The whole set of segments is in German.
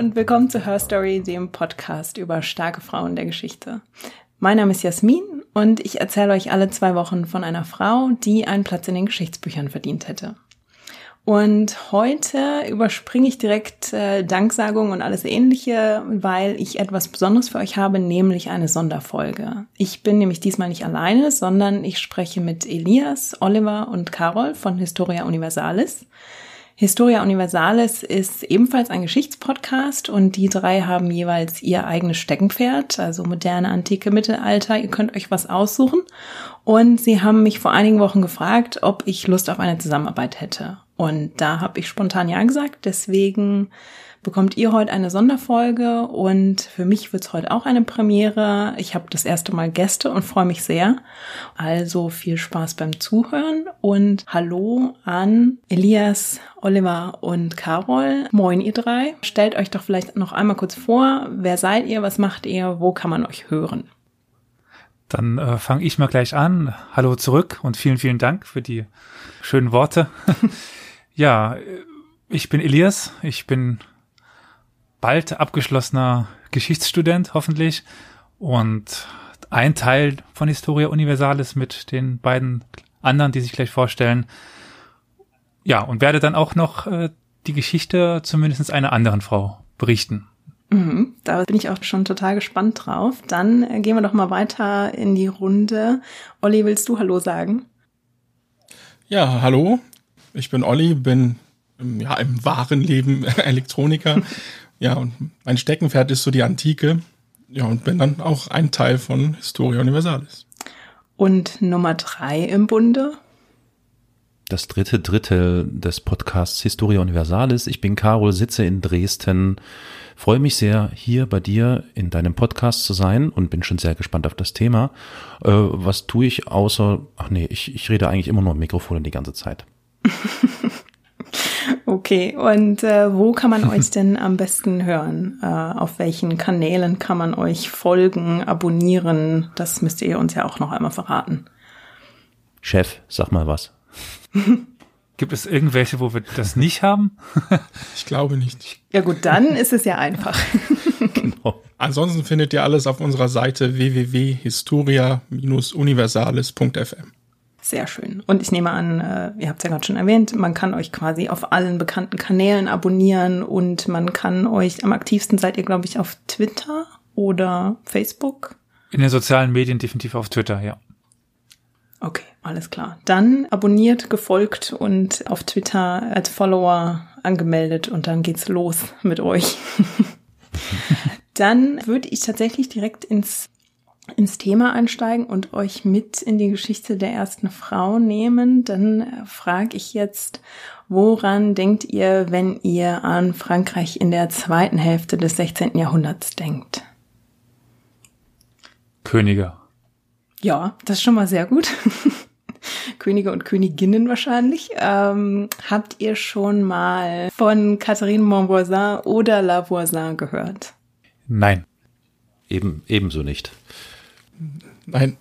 Und willkommen zu Her Story, dem Podcast über starke Frauen der Geschichte. Mein Name ist Jasmin und ich erzähle euch alle zwei Wochen von einer Frau, die einen Platz in den Geschichtsbüchern verdient hätte. Und heute überspringe ich direkt äh, Danksagung und alles ähnliche, weil ich etwas Besonderes für euch habe, nämlich eine Sonderfolge. Ich bin nämlich diesmal nicht alleine, sondern ich spreche mit Elias, Oliver und Carol von Historia Universalis. Historia Universalis ist ebenfalls ein Geschichtspodcast und die drei haben jeweils ihr eigenes Steckenpferd, also moderne, antike, Mittelalter. Ihr könnt euch was aussuchen. Und sie haben mich vor einigen Wochen gefragt, ob ich Lust auf eine Zusammenarbeit hätte. Und da habe ich spontan ja gesagt. Deswegen bekommt ihr heute eine Sonderfolge und für mich wird es heute auch eine Premiere. Ich habe das erste Mal Gäste und freue mich sehr. Also viel Spaß beim Zuhören und hallo an Elias, Oliver und Carol. Moin ihr drei. Stellt euch doch vielleicht noch einmal kurz vor, wer seid ihr, was macht ihr, wo kann man euch hören? Dann äh, fange ich mal gleich an. Hallo zurück und vielen, vielen Dank für die schönen Worte. ja, ich bin Elias. Ich bin bald abgeschlossener Geschichtsstudent, hoffentlich. Und ein Teil von Historia Universalis mit den beiden anderen, die sich gleich vorstellen. Ja, und werde dann auch noch äh, die Geschichte zumindest einer anderen Frau berichten. Mhm, da bin ich auch schon total gespannt drauf. Dann äh, gehen wir doch mal weiter in die Runde. Olli, willst du Hallo sagen? Ja, hallo. Ich bin Olli, bin ja, im wahren Leben Elektroniker ja, und mein Steckenpferd ist so die Antike. Ja, und bin dann auch ein Teil von Historia Universalis. Und Nummer drei im Bunde? Das dritte Drittel des Podcasts Historia Universalis. Ich bin Carol, sitze in Dresden. Freue mich sehr, hier bei dir in deinem Podcast zu sein und bin schon sehr gespannt auf das Thema. Äh, was tue ich außer, ach nee, ich, ich rede eigentlich immer nur im Mikrofon die ganze Zeit. Okay, und äh, wo kann man euch denn am besten hören? Äh, auf welchen Kanälen kann man euch folgen, abonnieren? Das müsst ihr uns ja auch noch einmal verraten. Chef, sag mal was. Gibt es irgendwelche, wo wir das nicht haben? ich glaube nicht. Ja gut, dann ist es ja einfach. genau. Ansonsten findet ihr alles auf unserer Seite www.historia-universales.fm. Sehr schön. Und ich nehme an, äh, ihr habt es ja gerade schon erwähnt, man kann euch quasi auf allen bekannten Kanälen abonnieren und man kann euch am aktivsten seid ihr, glaube ich, auf Twitter oder Facebook. In den sozialen Medien definitiv auf Twitter, ja. Okay, alles klar. Dann abonniert, gefolgt und auf Twitter als Follower angemeldet und dann geht's los mit euch. dann würde ich tatsächlich direkt ins ins Thema einsteigen und euch mit in die Geschichte der ersten Frau nehmen, dann äh, frage ich jetzt, woran denkt ihr, wenn ihr an Frankreich in der zweiten Hälfte des 16. Jahrhunderts denkt? Könige. Ja, das ist schon mal sehr gut. Könige und Königinnen wahrscheinlich. Ähm, habt ihr schon mal von Catherine Montvoisin oder La Voisin gehört? Nein. Eben, ebenso nicht. Nein.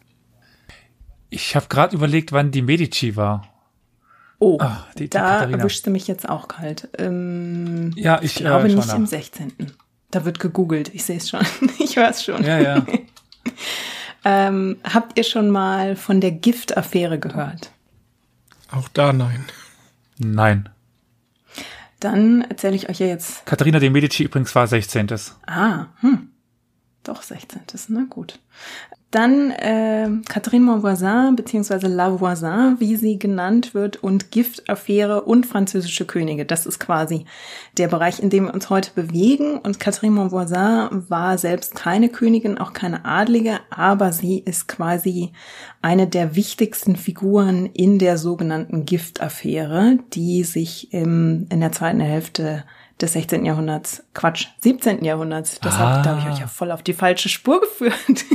Ich habe gerade überlegt, wann die Medici war. Oh, ah, die, die da Katharina. erwischte mich jetzt auch kalt. Ähm, ja, ich, ich glaube äh, nicht nach. im 16. Da wird gegoogelt. Ich sehe es schon. ich höre es schon. Ja, ja. ähm, habt ihr schon mal von der Giftaffäre gehört? Auch da nein. Nein. Dann erzähle ich euch ja jetzt. Katharina de Medici übrigens war 16. Ah, hm. Doch, 16. Na gut. Dann äh, Catherine Montvoisin beziehungsweise La Voisin, wie sie genannt wird, und Giftaffäre und französische Könige. Das ist quasi der Bereich, in dem wir uns heute bewegen. Und Catherine Montvoisin war selbst keine Königin, auch keine Adlige, aber sie ist quasi eine der wichtigsten Figuren in der sogenannten Giftaffäre, die sich im, in der zweiten Hälfte des 16. Jahrhunderts, Quatsch, 17. Jahrhunderts. Deshalb ah. da habe ich euch ja voll auf die falsche Spur geführt.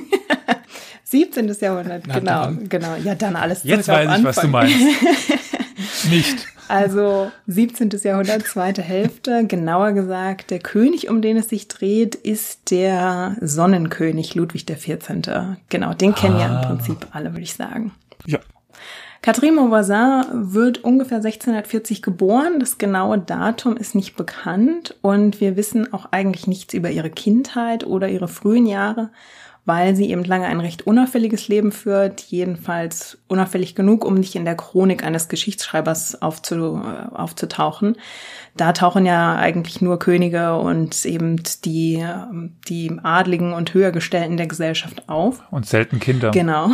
17. Jahrhundert, Na, genau, dann. genau. Ja, dann alles Jetzt weiß ich, was du meinst. Nicht. Also 17. Jahrhundert, zweite Hälfte. Genauer gesagt, der König, um den es sich dreht, ist der Sonnenkönig Ludwig XIV. Genau, den kennen ah. ja im Prinzip alle, würde ich sagen. Ja. Catherine Mauvoisin wird ungefähr 1640 geboren. Das genaue Datum ist nicht bekannt und wir wissen auch eigentlich nichts über ihre Kindheit oder ihre frühen Jahre weil sie eben lange ein recht unauffälliges Leben führt, jedenfalls unauffällig genug, um nicht in der Chronik eines Geschichtsschreibers aufzu, aufzutauchen. Da tauchen ja eigentlich nur Könige und eben die, die Adligen und Höhergestellten der Gesellschaft auf. Und selten Kinder. Genau.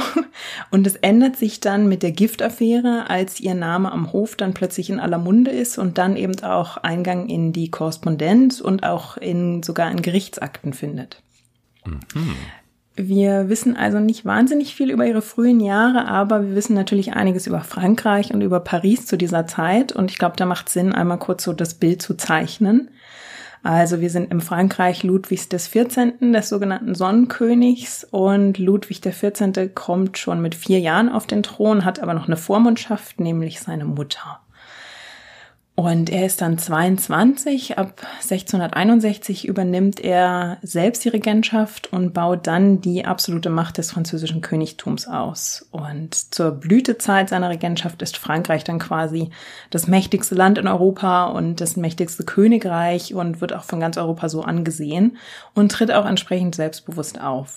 Und es ändert sich dann mit der Giftaffäre, als ihr Name am Hof dann plötzlich in aller Munde ist und dann eben auch Eingang in die Korrespondenz und auch in sogar in Gerichtsakten findet. Mhm. Wir wissen also nicht wahnsinnig viel über ihre frühen Jahre, aber wir wissen natürlich einiges über Frankreich und über Paris zu dieser Zeit. Und ich glaube, da macht Sinn, einmal kurz so das Bild zu zeichnen. Also wir sind im Frankreich Ludwigs des 14., des sogenannten Sonnenkönigs. Und Ludwig der 14. kommt schon mit vier Jahren auf den Thron, hat aber noch eine Vormundschaft, nämlich seine Mutter. Und er ist dann 22. Ab 1661 übernimmt er selbst die Regentschaft und baut dann die absolute Macht des französischen Königtums aus. Und zur Blütezeit seiner Regentschaft ist Frankreich dann quasi das mächtigste Land in Europa und das mächtigste Königreich und wird auch von ganz Europa so angesehen und tritt auch entsprechend selbstbewusst auf.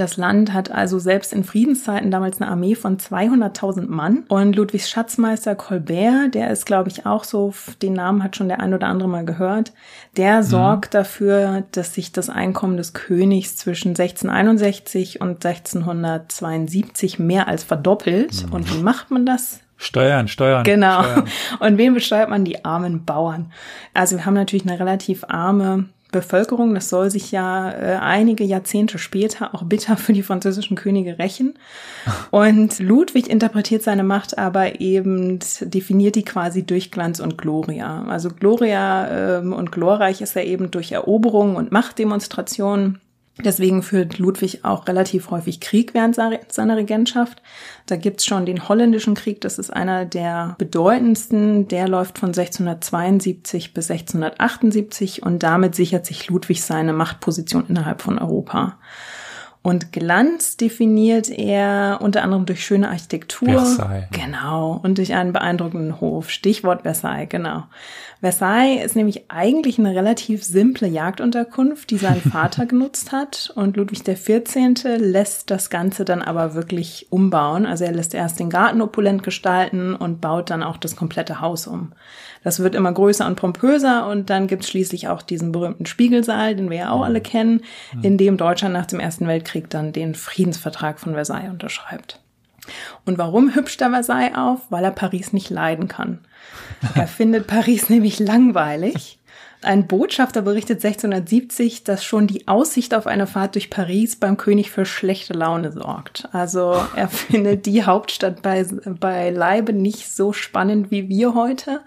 Das Land hat also selbst in Friedenszeiten damals eine Armee von 200.000 Mann. Und Ludwigs Schatzmeister Colbert, der ist, glaube ich, auch so, den Namen hat schon der ein oder andere mal gehört, der mhm. sorgt dafür, dass sich das Einkommen des Königs zwischen 1661 und 1672 mehr als verdoppelt. Mhm. Und wie macht man das? Steuern, Steuern. Genau. Steuern. Und wen besteuert man? Die armen Bauern. Also wir haben natürlich eine relativ arme Bevölkerung. Das soll sich ja äh, einige Jahrzehnte später auch bitter für die französischen Könige rächen. Und Ludwig interpretiert seine Macht aber eben, definiert die quasi durch Glanz und Gloria. Also Gloria ähm, und glorreich ist er eben durch Eroberungen und Machtdemonstrationen. Deswegen führt Ludwig auch relativ häufig Krieg während seiner Regentschaft. Da gibt's schon den Holländischen Krieg, das ist einer der bedeutendsten. Der läuft von 1672 bis 1678 und damit sichert sich Ludwig seine Machtposition innerhalb von Europa. Und Glanz definiert er unter anderem durch schöne Architektur. Versailles. Genau. Und durch einen beeindruckenden Hof. Stichwort Versailles, genau. Versailles ist nämlich eigentlich eine relativ simple Jagdunterkunft, die sein Vater genutzt hat. Und Ludwig XIV. lässt das Ganze dann aber wirklich umbauen. Also er lässt erst den Garten opulent gestalten und baut dann auch das komplette Haus um. Das wird immer größer und pompöser und dann gibt es schließlich auch diesen berühmten Spiegelsaal, den wir ja auch alle kennen, in dem Deutschland nach dem Ersten Weltkrieg dann den Friedensvertrag von Versailles unterschreibt. Und warum hübscht er Versailles auf? Weil er Paris nicht leiden kann. Er findet Paris nämlich langweilig. Ein Botschafter berichtet 1670, dass schon die Aussicht auf eine Fahrt durch Paris beim König für schlechte Laune sorgt. Also er findet die Hauptstadt bei, bei Leibe nicht so spannend wie wir heute.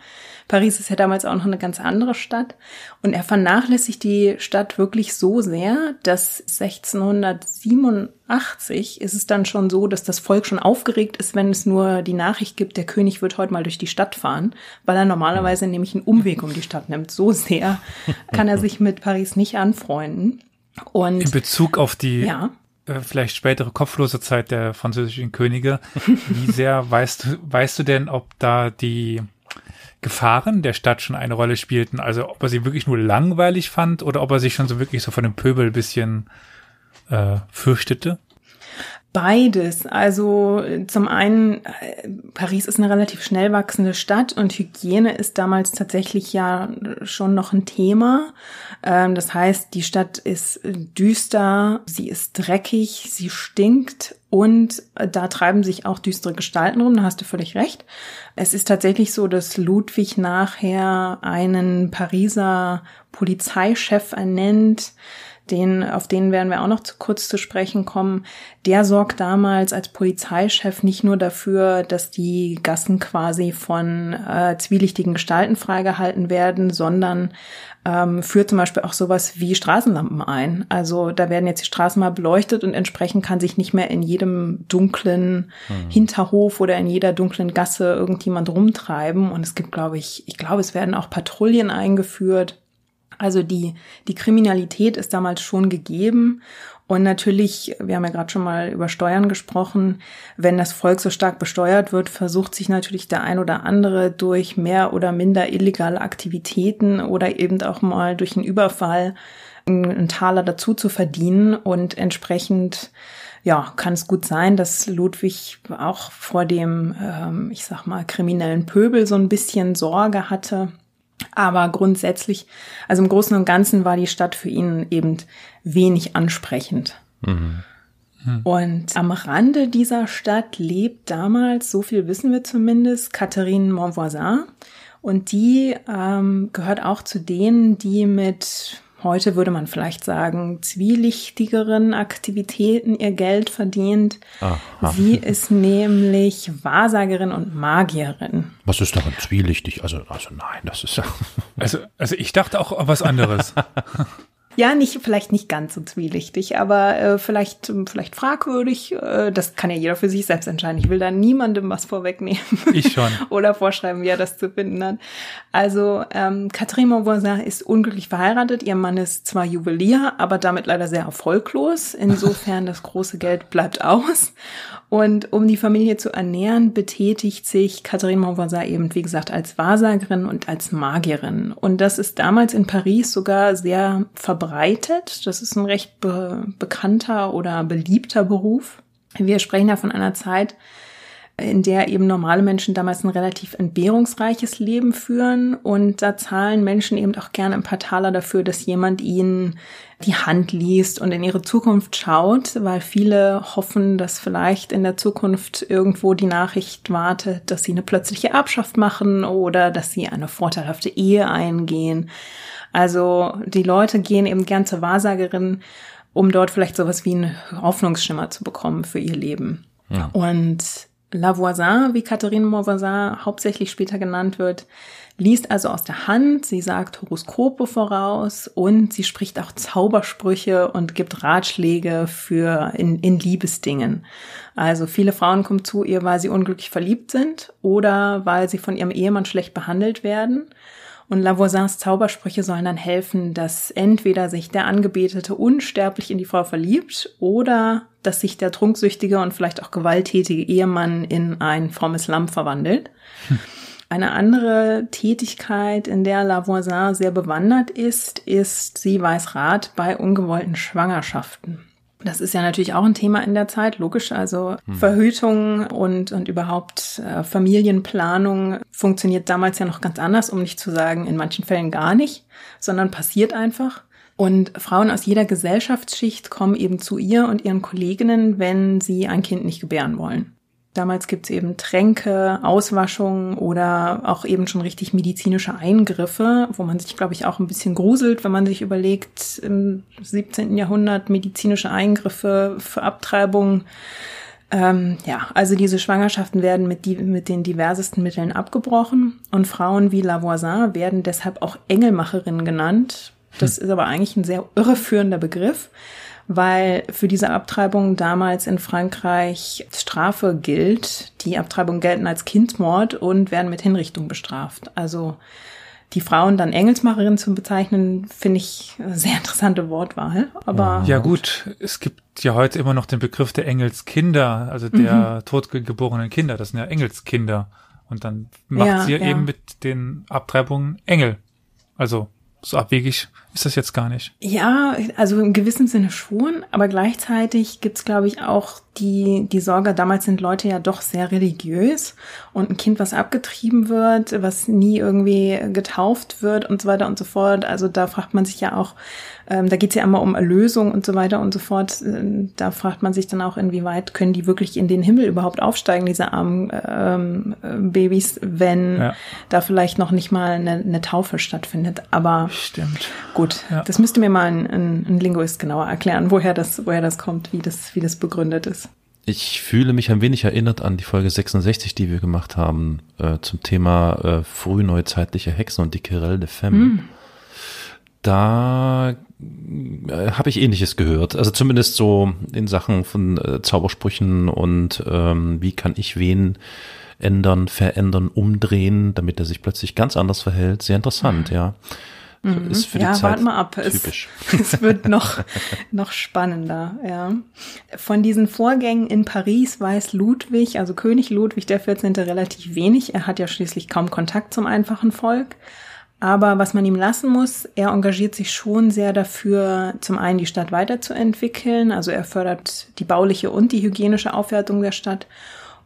Paris ist ja damals auch noch eine ganz andere Stadt. Und er vernachlässigt die Stadt wirklich so sehr, dass 1687 ist es dann schon so, dass das Volk schon aufgeregt ist, wenn es nur die Nachricht gibt, der König wird heute mal durch die Stadt fahren, weil er normalerweise nämlich einen Umweg um die Stadt nimmt. So sehr kann er sich mit Paris nicht anfreunden. Und in Bezug auf die ja äh, vielleicht spätere kopflose Zeit der französischen Könige. Wie sehr weißt du, weißt du denn, ob da die Gefahren der Stadt schon eine Rolle spielten. Also ob er sie wirklich nur langweilig fand oder ob er sich schon so wirklich so von dem Pöbel bisschen äh, fürchtete. Beides. Also zum einen, äh, Paris ist eine relativ schnell wachsende Stadt und Hygiene ist damals tatsächlich ja schon noch ein Thema. Ähm, das heißt, die Stadt ist düster, sie ist dreckig, sie stinkt und da treiben sich auch düstere Gestalten rum, da hast du völlig recht. Es ist tatsächlich so, dass Ludwig nachher einen Pariser Polizeichef ernennt, den, auf den werden wir auch noch zu kurz zu sprechen kommen, der sorgt damals als Polizeichef nicht nur dafür, dass die Gassen quasi von äh, zwielichtigen Gestalten freigehalten werden, sondern ähm, führt zum Beispiel auch sowas wie Straßenlampen ein. Also da werden jetzt die Straßen mal beleuchtet und entsprechend kann sich nicht mehr in jedem dunklen mhm. Hinterhof oder in jeder dunklen Gasse irgendjemand rumtreiben. Und es gibt, glaube ich, ich glaube, es werden auch Patrouillen eingeführt Also die, die Kriminalität ist damals schon gegeben. Und natürlich, wir haben ja gerade schon mal über Steuern gesprochen, wenn das Volk so stark besteuert wird, versucht sich natürlich der ein oder andere durch mehr oder minder illegale Aktivitäten oder eben auch mal durch einen Überfall einen Taler dazu zu verdienen. Und entsprechend ja, kann es gut sein, dass Ludwig auch vor dem, ähm, ich sag mal, kriminellen Pöbel so ein bisschen Sorge hatte. Aber grundsätzlich, also im Großen und Ganzen war die Stadt für ihn eben wenig ansprechend. Mhm. Hm. Und am Rande dieser Stadt lebt damals, so viel wissen wir zumindest, Catherine Montvoisin. Und die ähm, gehört auch zu denen, die mit heute würde man vielleicht sagen, zwielichtigeren Aktivitäten ihr Geld verdient. Aha. Sie ist nämlich Wahrsagerin und Magierin. Was ist daran zwielichtig? Also, also nein, das ist ja. Also, also ich dachte auch was anderes. Ja, nicht, vielleicht nicht ganz so zwielichtig, aber äh, vielleicht, vielleicht fragwürdig. Äh, das kann ja jeder für sich selbst entscheiden. Ich will da niemandem was vorwegnehmen. Ich schon. Oder vorschreiben, wie er das zu finden hat. Also, ähm, Catherine Mauvoisin ist unglücklich verheiratet. Ihr Mann ist zwar Juwelier, aber damit leider sehr erfolglos. Insofern, das große Geld bleibt aus. Und um die Familie zu ernähren, betätigt sich Catherine Montvoisin eben, wie gesagt, als Wahrsagerin und als Magierin. Und das ist damals in Paris sogar sehr verbreitet. Das ist ein recht be bekannter oder beliebter Beruf. Wir sprechen ja von einer Zeit, in der eben normale Menschen damals ein relativ entbehrungsreiches Leben führen. Und da zahlen Menschen eben auch gerne ein paar Taler dafür, dass jemand ihnen die Hand liest und in ihre Zukunft schaut, weil viele hoffen, dass vielleicht in der Zukunft irgendwo die Nachricht wartet, dass sie eine plötzliche Erbschaft machen oder dass sie eine vorteilhafte Ehe eingehen. Also die Leute gehen eben gern zur Wahrsagerin, um dort vielleicht sowas wie einen Hoffnungsschimmer zu bekommen für ihr Leben. Ja. Und Lavoisin, wie Catherine Mauvoisin hauptsächlich später genannt wird, liest also aus der Hand, sie sagt Horoskope voraus und sie spricht auch Zaubersprüche und gibt Ratschläge für in, in Liebesdingen. Also viele Frauen kommen zu ihr, weil sie unglücklich verliebt sind oder weil sie von ihrem Ehemann schlecht behandelt werden. Und Lavoisins Zaubersprüche sollen dann helfen, dass entweder sich der Angebetete unsterblich in die Frau verliebt oder dass sich der trunksüchtige und vielleicht auch gewalttätige Ehemann in ein frommes Lamm verwandelt. Hm. Eine andere Tätigkeit, in der Lavoisin sehr bewandert ist, ist, sie weiß Rat bei ungewollten Schwangerschaften. Das ist ja natürlich auch ein Thema in der Zeit, logisch. Also hm. Verhütung und, und überhaupt äh, Familienplanung funktioniert damals ja noch ganz anders, um nicht zu sagen, in manchen Fällen gar nicht, sondern passiert einfach. Und Frauen aus jeder Gesellschaftsschicht kommen eben zu ihr und ihren Kolleginnen, wenn sie ein Kind nicht gebären wollen. Damals gibt's eben Tränke, Auswaschungen oder auch eben schon richtig medizinische Eingriffe, wo man sich, glaube ich, auch ein bisschen gruselt, wenn man sich überlegt, im 17. Jahrhundert medizinische Eingriffe für Abtreibung. Ähm, ja, also diese Schwangerschaften werden mit, die, mit den diversesten Mitteln abgebrochen und Frauen wie Lavoisin werden deshalb auch Engelmacherinnen genannt. Das hm. ist aber eigentlich ein sehr irreführender Begriff weil für diese Abtreibung damals in Frankreich Strafe gilt. Die Abtreibungen gelten als Kindmord und werden mit Hinrichtung bestraft. Also die Frauen dann Engelsmacherin zu bezeichnen, finde ich eine sehr interessante Wortwahl. Aber ja gut, es gibt ja heute immer noch den Begriff der Engelskinder, also der mhm. totgeborenen Kinder. Das sind ja Engelskinder. Und dann macht ja, sie ja, eben mit den Abtreibungen Engel. Also so abwegig ist das jetzt gar nicht. Ja, also im gewissen Sinne schon, aber gleichzeitig gibt's glaube ich, auch die, die Sorge, damals sind Leute ja doch sehr religiös und ein Kind, was abgetrieben wird, was nie irgendwie getauft wird und so weiter und so fort. Also da fragt man sich ja auch, ähm, da geht's ja immer um Erlösung und so weiter und so fort. Äh, da fragt man sich dann auch, inwieweit können die wirklich in den Himmel überhaupt aufsteigen, diese armen ähm, äh, Babys, wenn ja. da vielleicht noch nicht mal eine, eine Taufe stattfindet. Aber stimmt. Gut, ja. das müsste mir mal ein, ein, ein Linguist genauer erklären, woher das, woher das kommt, wie das, wie das begründet ist. Ich fühle mich ein wenig erinnert an die Folge 66, die wir gemacht haben, äh, zum Thema äh, frühneuzeitliche Hexen und die Querelle de Femme. Mm. Da habe ich ähnliches gehört. Also zumindest so in Sachen von äh, Zaubersprüchen und ähm, wie kann ich wen ändern, verändern, umdrehen, damit er sich plötzlich ganz anders verhält. Sehr interessant, mhm. ja. Mhm. Ist für die ja, Zeit warte mal ab. Typisch. Es, es wird noch, noch spannender, ja. Von diesen Vorgängen in Paris weiß Ludwig, also König Ludwig der 14. relativ wenig. Er hat ja schließlich kaum Kontakt zum einfachen Volk. Aber was man ihm lassen muss, er engagiert sich schon sehr dafür, zum einen die Stadt weiterzuentwickeln. Also er fördert die bauliche und die hygienische Aufwertung der Stadt.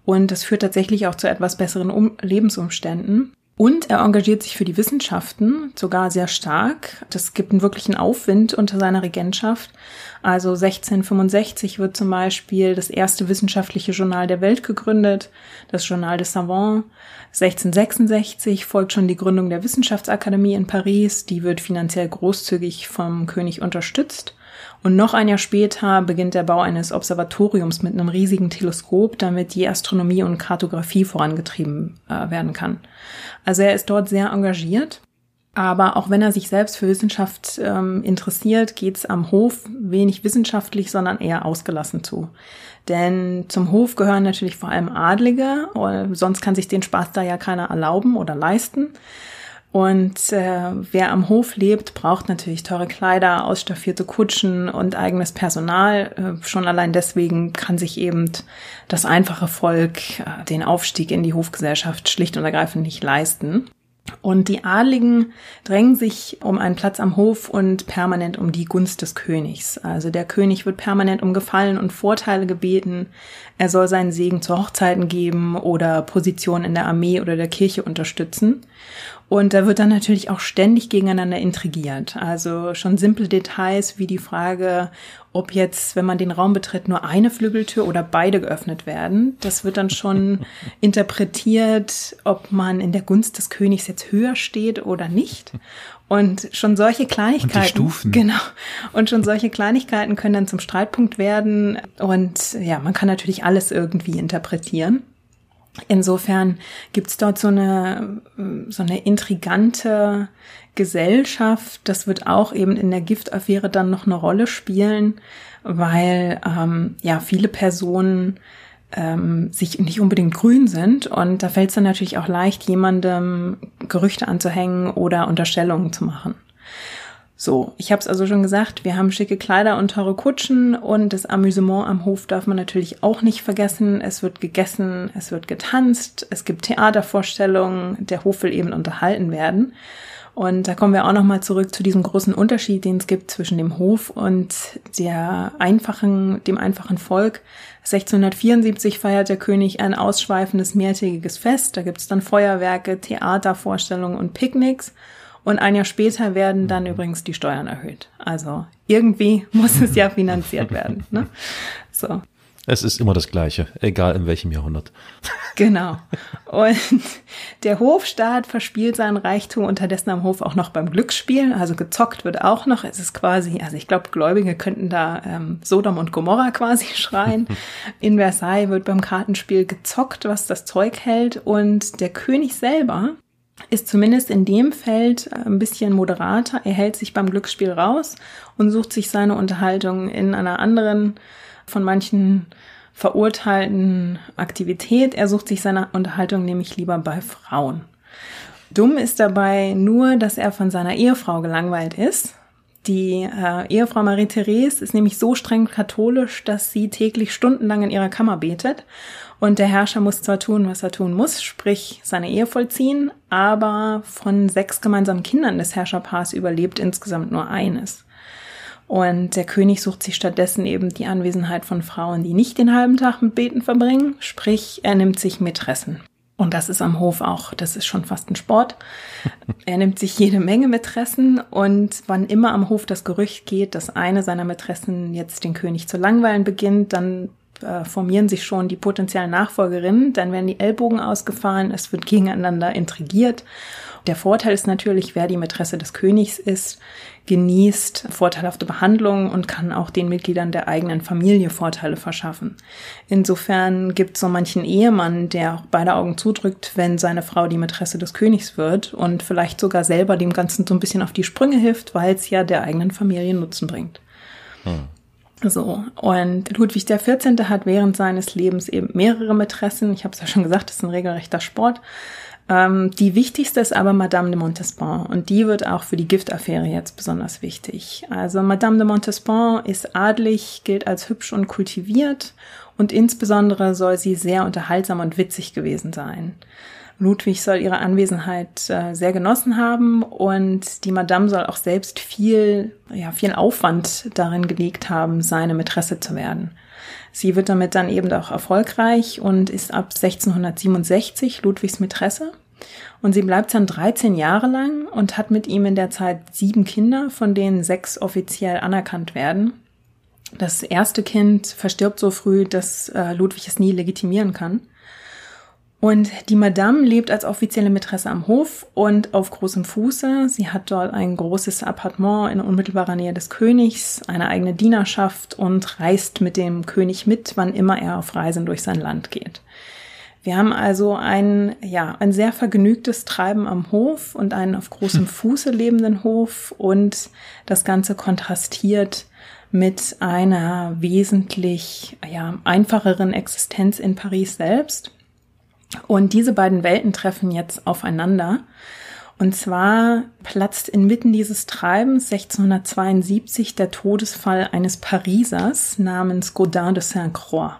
Und das führt tatsächlich auch zu etwas besseren um Lebensumständen. Und er engagiert sich für die Wissenschaften sogar sehr stark. Das gibt einen wirklichen Aufwind unter seiner Regentschaft. Also 1665 wird zum Beispiel das erste wissenschaftliche Journal der Welt gegründet, das Journal des Savants. 1666 folgt schon die Gründung der Wissenschaftsakademie in Paris. Die wird finanziell großzügig vom König unterstützt. Und noch ein Jahr später beginnt der Bau eines Observatoriums mit einem riesigen Teleskop, damit die Astronomie und Kartografie vorangetrieben äh, werden kann. Also er ist dort sehr engagiert. Aber auch wenn er sich selbst für Wissenschaft ähm, interessiert, geht's am Hof wenig wissenschaftlich, sondern eher ausgelassen zu. Denn zum Hof gehören natürlich vor allem Adlige, sonst kann sich den Spaß da ja keiner erlauben oder leisten. Und äh, wer am Hof lebt, braucht natürlich teure Kleider, ausstaffierte Kutschen und eigenes Personal. Äh, schon allein deswegen kann sich eben das einfache Volk äh, den Aufstieg in die Hofgesellschaft schlicht und ergreifend nicht leisten. Und die Adligen drängen sich um einen Platz am Hof und permanent um die Gunst des Königs. Also der König wird permanent um Gefallen und Vorteile gebeten. Er soll seinen Segen zu Hochzeiten geben oder Positionen in der Armee oder der Kirche unterstützen. Und da wird dann natürlich auch ständig gegeneinander intrigiert. Also schon simple Details wie die Frage, ob jetzt, wenn man den Raum betritt, nur eine Flügeltür oder beide geöffnet werden. Das wird dann schon interpretiert, ob man in der Gunst des Königs jetzt höher steht oder nicht. Und schon solche Kleinigkeiten. Und die Stufen. Genau. Und schon solche Kleinigkeiten können dann zum Streitpunkt werden. Und ja, man kann natürlich alles irgendwie interpretieren. Insofern gibt's dort so eine, so eine intrigante Gesellschaft. Das wird auch eben in der Giftaffäre dann noch eine Rolle spielen, weil ähm, ja viele Personen ähm, sich nicht unbedingt grün sind. Und da fällt es dann natürlich auch leicht, jemandem Gerüchte anzuhängen oder Unterstellungen zu machen. So, ich habe es also schon gesagt, wir haben schicke Kleider und teure Kutschen und das Amüsement am Hof darf man natürlich auch nicht vergessen. Es wird gegessen, es wird getanzt, es gibt Theatervorstellungen, der Hof will eben unterhalten werden. Und da kommen wir auch nochmal zurück zu diesem großen Unterschied, den es gibt zwischen dem Hof und der einfachen, dem einfachen Volk. 1674 feiert der König ein ausschweifendes mehrtägiges Fest. Da gibt es dann Feuerwerke, Theatervorstellungen und Picknicks. Und ein Jahr später werden dann übrigens die Steuern erhöht. Also irgendwie muss es ja finanziert werden. Ne? So. Es ist immer das Gleiche, egal in welchem Jahrhundert. Genau. Und der Hofstaat verspielt seinen Reichtum unterdessen am Hof auch noch beim Glücksspiel. Also gezockt wird auch noch. Es ist quasi, also ich glaube, Gläubige könnten da ähm, Sodom und Gomorra quasi schreien. In Versailles wird beim Kartenspiel gezockt, was das Zeug hält. Und der König selber ist zumindest in dem Feld äh, ein bisschen moderater. Er hält sich beim Glücksspiel raus und sucht sich seine Unterhaltung in einer anderen, von manchen verurteilten Aktivität. Er sucht sich seine Unterhaltung nämlich lieber bei Frauen. Dumm ist dabei nur, dass er von seiner Ehefrau gelangweilt ist. Die äh, Ehefrau Marie-Therese ist nämlich so streng katholisch, dass sie täglich stundenlang in ihrer Kammer betet und der Herrscher muss zwar tun, was er tun muss, sprich seine Ehe vollziehen, aber von sechs gemeinsamen Kindern des Herrscherpaars überlebt insgesamt nur eines. Und der König sucht sich stattdessen eben die Anwesenheit von Frauen, die nicht den halben Tag mit Beten verbringen, sprich er nimmt sich Mätressen. Und das ist am Hof auch, das ist schon fast ein Sport. Er nimmt sich jede Menge Mätressen und wann immer am Hof das Gerücht geht, dass eine seiner Mätressen jetzt den König zu langweilen beginnt, dann äh, formieren sich schon die potenziellen Nachfolgerinnen, dann werden die Ellbogen ausgefahren, es wird gegeneinander intrigiert. Der Vorteil ist natürlich, wer die Mätresse des Königs ist, genießt vorteilhafte Behandlung und kann auch den Mitgliedern der eigenen Familie Vorteile verschaffen. Insofern gibt es so manchen Ehemann, der auch beide Augen zudrückt, wenn seine Frau die Mätresse des Königs wird und vielleicht sogar selber dem Ganzen so ein bisschen auf die Sprünge hilft, weil es ja der eigenen Familie Nutzen bringt. Hm. So, und Ludwig XIV. hat während seines Lebens eben mehrere Mätressen. Ich habe es ja schon gesagt, das ist ein regelrechter Sport. Ähm, die wichtigste ist aber Madame de Montespan und die wird auch für die Giftaffäre jetzt besonders wichtig. Also Madame de Montespan ist adlig, gilt als hübsch und kultiviert und insbesondere soll sie sehr unterhaltsam und witzig gewesen sein. Ludwig soll ihre Anwesenheit äh, sehr genossen haben und die Madame soll auch selbst viel, ja, viel Aufwand darin gelegt haben, seine Mätresse zu werden. Sie wird damit dann eben auch erfolgreich und ist ab 1667 Ludwigs Mätresse. Und sie bleibt dann 13 Jahre lang und hat mit ihm in der Zeit sieben Kinder, von denen sechs offiziell anerkannt werden. Das erste Kind verstirbt so früh, dass äh, Ludwig es nie legitimieren kann. Und die Madame lebt als offizielle Mätresse am Hof und auf großem Fuße. Sie hat dort ein großes Appartement in unmittelbarer Nähe des Königs, eine eigene Dienerschaft und reist mit dem König mit, wann immer er auf Reisen durch sein Land geht. Wir haben also ein, ja, ein sehr vergnügtes Treiben am Hof und einen auf großem Fuße lebenden Hof und das Ganze kontrastiert mit einer wesentlich, ja, einfacheren Existenz in Paris selbst. Und diese beiden Welten treffen jetzt aufeinander. Und zwar platzt inmitten dieses Treibens 1672 der Todesfall eines Parisers namens Gaudin de Saint-Croix.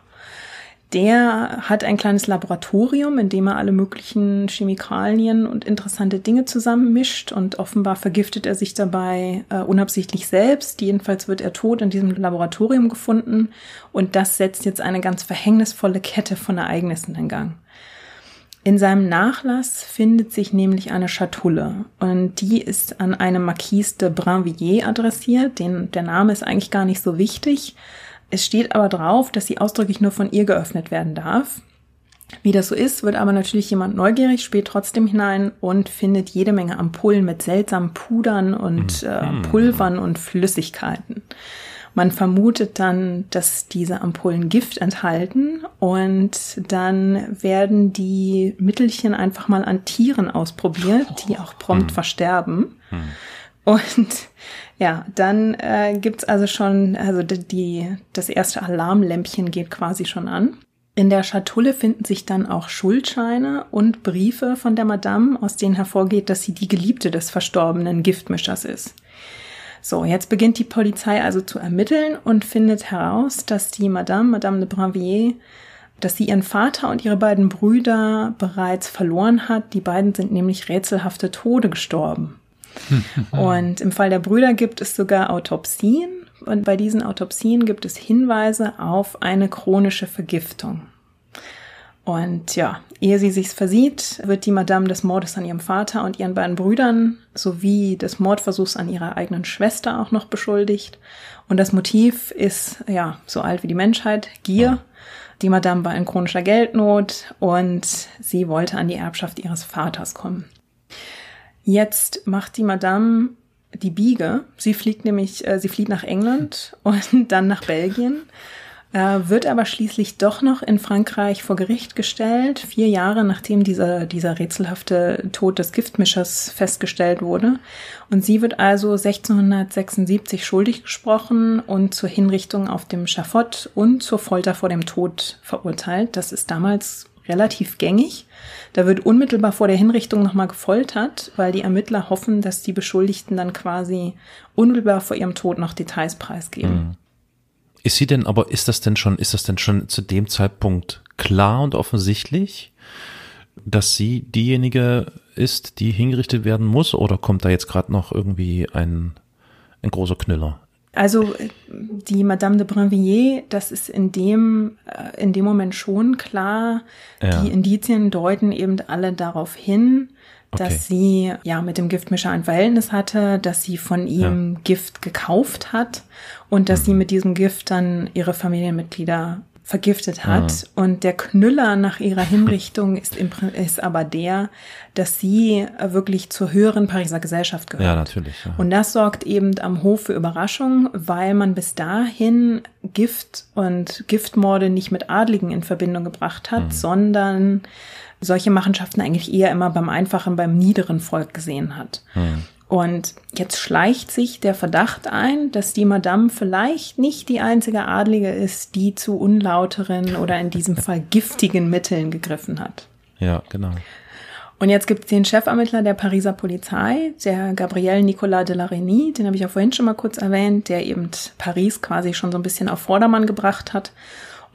Der hat ein kleines Laboratorium, in dem er alle möglichen Chemikalien und interessante Dinge zusammenmischt und offenbar vergiftet er sich dabei äh, unabsichtlich selbst. Jedenfalls wird er tot in diesem Laboratorium gefunden und das setzt jetzt eine ganz verhängnisvolle Kette von Ereignissen in Gang. In seinem Nachlass findet sich nämlich eine Schatulle und die ist an eine Marquise de Brinvilliers adressiert. Den, der Name ist eigentlich gar nicht so wichtig. Es steht aber drauf, dass sie ausdrücklich nur von ihr geöffnet werden darf. Wie das so ist, wird aber natürlich jemand neugierig, späht trotzdem hinein und findet jede Menge Ampullen mit seltsamen Pudern und äh, mhm. Pulvern und Flüssigkeiten. Man vermutet dann, dass diese Ampullen Gift enthalten und dann werden die Mittelchen einfach mal an Tieren ausprobiert, die auch prompt hm. versterben. Hm. Und ja, dann äh, gibt's also schon, also die, das erste Alarmlämpchen geht quasi schon an. In der Schatulle finden sich dann auch Schuldscheine und Briefe von der Madame, aus denen hervorgeht, dass sie die Geliebte des verstorbenen Giftmischers ist. So, jetzt beginnt die Polizei also zu ermitteln und findet heraus, dass die Madame, Madame de Brinvilliers, dass sie ihren Vater und ihre beiden Brüder bereits verloren hat. Die beiden sind nämlich rätselhafte Tode gestorben. und im Fall der Brüder gibt es sogar Autopsien. Und bei diesen Autopsien gibt es Hinweise auf eine chronische Vergiftung. Und ja, ehe sie sich's versieht, wird die Madame des Mordes an ihrem Vater und ihren beiden Brüdern sowie des Mordversuchs an ihrer eigenen Schwester auch noch beschuldigt. Und das Motiv ist, ja, so alt wie die Menschheit, Gier. Die Madame war in chronischer Geldnot und sie wollte an die Erbschaft ihres Vaters kommen. Jetzt macht die Madame die Biege. Sie fliegt nämlich, äh, sie flieht nach England und dann nach Belgien äh, wird aber schließlich doch noch in Frankreich vor Gericht gestellt, vier Jahre nachdem dieser, dieser rätselhafte Tod des Giftmischers festgestellt wurde. Und sie wird also 1676 schuldig gesprochen und zur Hinrichtung auf dem Schafott und zur Folter vor dem Tod verurteilt. Das ist damals relativ gängig. Da wird unmittelbar vor der Hinrichtung nochmal gefoltert, weil die Ermittler hoffen, dass die Beschuldigten dann quasi unmittelbar vor ihrem Tod noch Details preisgeben. Mhm. Ist sie denn, aber ist das denn schon, ist das denn schon zu dem Zeitpunkt klar und offensichtlich, dass sie diejenige ist, die hingerichtet werden muss, oder kommt da jetzt gerade noch irgendwie ein, ein großer Knüller? Also die Madame de Brinvilliers, das ist in dem, äh, in dem Moment schon klar. Ja. Die Indizien deuten eben alle darauf hin, Okay. dass sie ja mit dem Giftmischer ein Verhältnis hatte, dass sie von ihm ja. Gift gekauft hat und dass mhm. sie mit diesem Gift dann ihre Familienmitglieder vergiftet hat. Mhm. Und der Knüller nach ihrer Hinrichtung ist, im, ist aber der, dass sie wirklich zur höheren Pariser Gesellschaft gehört. Ja, natürlich. Ja. Und das sorgt eben am Hof für Überraschung, weil man bis dahin Gift und Giftmorde nicht mit Adligen in Verbindung gebracht hat, mhm. sondern solche Machenschaften eigentlich eher immer beim einfachen, beim niederen Volk gesehen hat. Hm. Und jetzt schleicht sich der Verdacht ein, dass die Madame vielleicht nicht die einzige Adlige ist, die zu unlauteren oder in diesem Fall giftigen Mitteln gegriffen hat. Ja, genau. Und jetzt gibt es den Chefermittler der Pariser Polizei, der Gabriel Nicolas de la Reynie, den habe ich ja vorhin schon mal kurz erwähnt, der eben Paris quasi schon so ein bisschen auf Vordermann gebracht hat.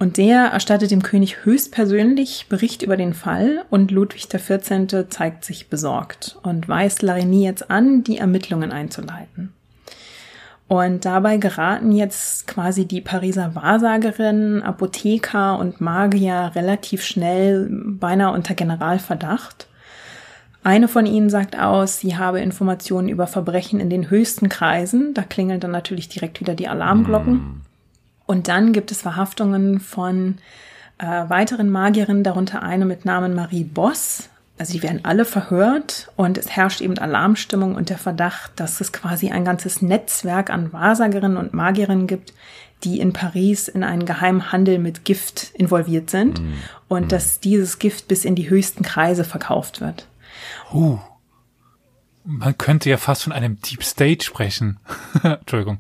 Und der erstattet dem König höchstpersönlich Bericht über den Fall und Ludwig XIV. zeigt sich besorgt und weist Larigny jetzt an, die Ermittlungen einzuleiten. Und dabei geraten jetzt quasi die Pariser Wahrsagerinnen, Apotheker und Magier relativ schnell beinahe unter Generalverdacht. Eine von ihnen sagt aus, sie habe Informationen über Verbrechen in den höchsten Kreisen. Da klingeln dann natürlich direkt wieder die Alarmglocken. Und dann gibt es Verhaftungen von äh, weiteren Magierinnen, darunter eine mit Namen Marie Boss. Also die werden alle verhört und es herrscht eben Alarmstimmung und der Verdacht, dass es quasi ein ganzes Netzwerk an Wahrsagerinnen und Magierinnen gibt, die in Paris in einen geheimen Handel mit Gift involviert sind mm. und mm. dass dieses Gift bis in die höchsten Kreise verkauft wird. Uh. Man könnte ja fast von einem Deep State sprechen. Entschuldigung.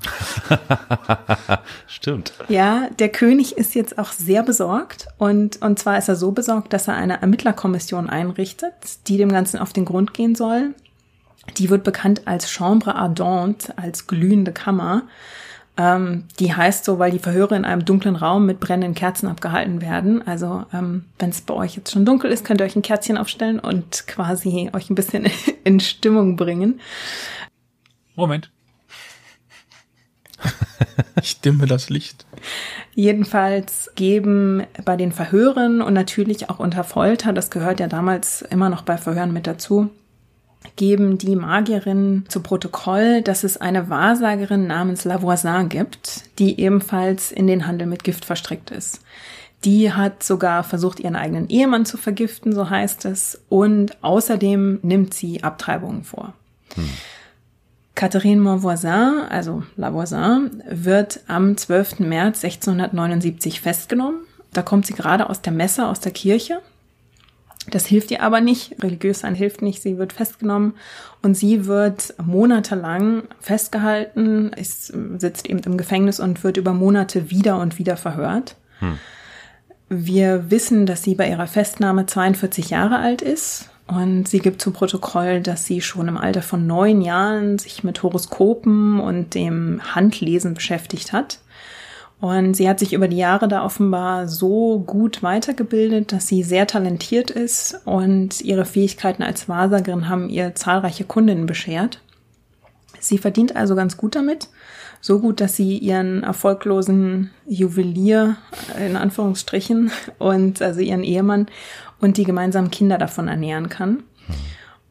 Stimmt. Ja, der König ist jetzt auch sehr besorgt und, und zwar ist er so besorgt, dass er eine Ermittlerkommission einrichtet, die dem Ganzen auf den Grund gehen soll. Die wird bekannt als Chambre Ardente, als glühende Kammer. Ähm, die heißt so, weil die Verhöre in einem dunklen Raum mit brennenden Kerzen abgehalten werden. Also ähm, wenn es bei euch jetzt schon dunkel ist, könnt ihr euch ein Kerzchen aufstellen und quasi euch ein bisschen in Stimmung bringen. Moment. Ich dimme das Licht. Jedenfalls geben bei den Verhören und natürlich auch unter Folter, das gehört ja damals immer noch bei Verhören mit dazu, geben die Magierinnen zu Protokoll, dass es eine Wahrsagerin namens Lavoisin gibt, die ebenfalls in den Handel mit Gift verstrickt ist. Die hat sogar versucht, ihren eigenen Ehemann zu vergiften, so heißt es, und außerdem nimmt sie Abtreibungen vor. Hm. Catherine Monvoisin, also Lavoisin, wird am 12. März 1679 festgenommen. Da kommt sie gerade aus der Messe, aus der Kirche das hilft ihr aber nicht. Religiös sein hilft nicht. Sie wird festgenommen und sie wird monatelang festgehalten, ist, sitzt eben im Gefängnis und wird über Monate wieder und wieder verhört. Hm. Wir wissen, dass sie bei ihrer Festnahme 42 Jahre alt ist und sie gibt zu Protokoll, dass sie schon im Alter von neun Jahren sich mit Horoskopen und dem Handlesen beschäftigt hat. Und sie hat sich über die Jahre da offenbar so gut weitergebildet, dass sie sehr talentiert ist und ihre Fähigkeiten als Wahrsagerin haben ihr zahlreiche Kundinnen beschert. Sie verdient also ganz gut damit. So gut, dass sie ihren erfolglosen Juwelier, in Anführungsstrichen, und also ihren Ehemann und die gemeinsamen Kinder davon ernähren kann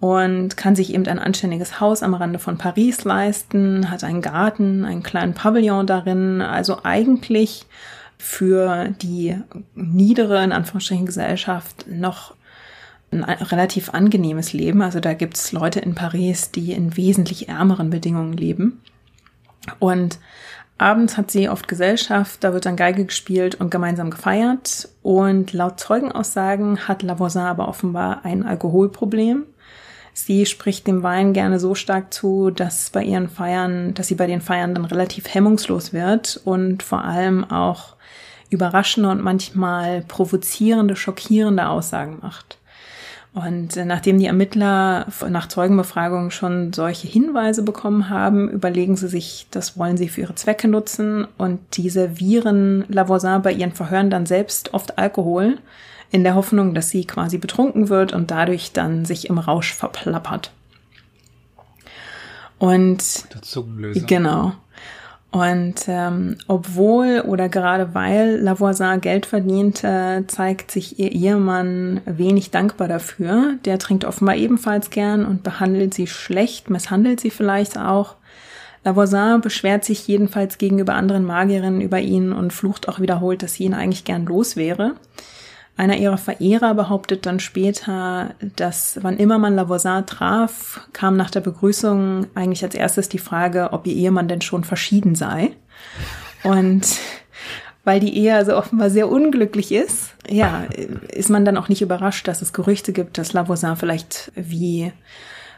und kann sich eben ein anständiges Haus am Rande von Paris leisten, hat einen Garten, einen kleinen Pavillon darin, also eigentlich für die niedere, in Anführungsstrichen, Gesellschaft noch ein relativ angenehmes Leben. Also da gibt es Leute in Paris, die in wesentlich ärmeren Bedingungen leben. Und abends hat sie oft Gesellschaft, da wird dann Geige gespielt und gemeinsam gefeiert. Und laut Zeugenaussagen hat Lavoisin aber offenbar ein Alkoholproblem Sie spricht dem Wein gerne so stark zu, dass bei ihren Feiern, dass sie bei den Feiern dann relativ hemmungslos wird und vor allem auch überraschende und manchmal provozierende, schockierende Aussagen macht. Und äh, nachdem die Ermittler nach Zeugenbefragung schon solche Hinweise bekommen haben, überlegen sie sich, das wollen sie für ihre Zwecke nutzen und die servieren Lavoisin bei ihren Verhören dann selbst oft Alkohol, in der Hoffnung, dass sie quasi betrunken wird und dadurch dann sich im Rausch verplappert. Und genau. Und ähm, obwohl oder gerade weil Lavoisin Geld verdiente, zeigt sich ihr Ehemann wenig dankbar dafür. Der trinkt offenbar ebenfalls gern und behandelt sie schlecht, misshandelt sie vielleicht auch. Lavoisin beschwert sich jedenfalls gegenüber anderen Magierinnen über ihn und flucht auch wiederholt, dass sie ihn eigentlich gern los wäre. Einer ihrer Verehrer behauptet dann später, dass wann immer man Lavoisin traf, kam nach der Begrüßung eigentlich als erstes die Frage, ob ihr Ehemann denn schon verschieden sei. Und weil die Ehe also offenbar sehr unglücklich ist, ja, ist man dann auch nicht überrascht, dass es Gerüchte gibt, dass Lavoisin vielleicht wie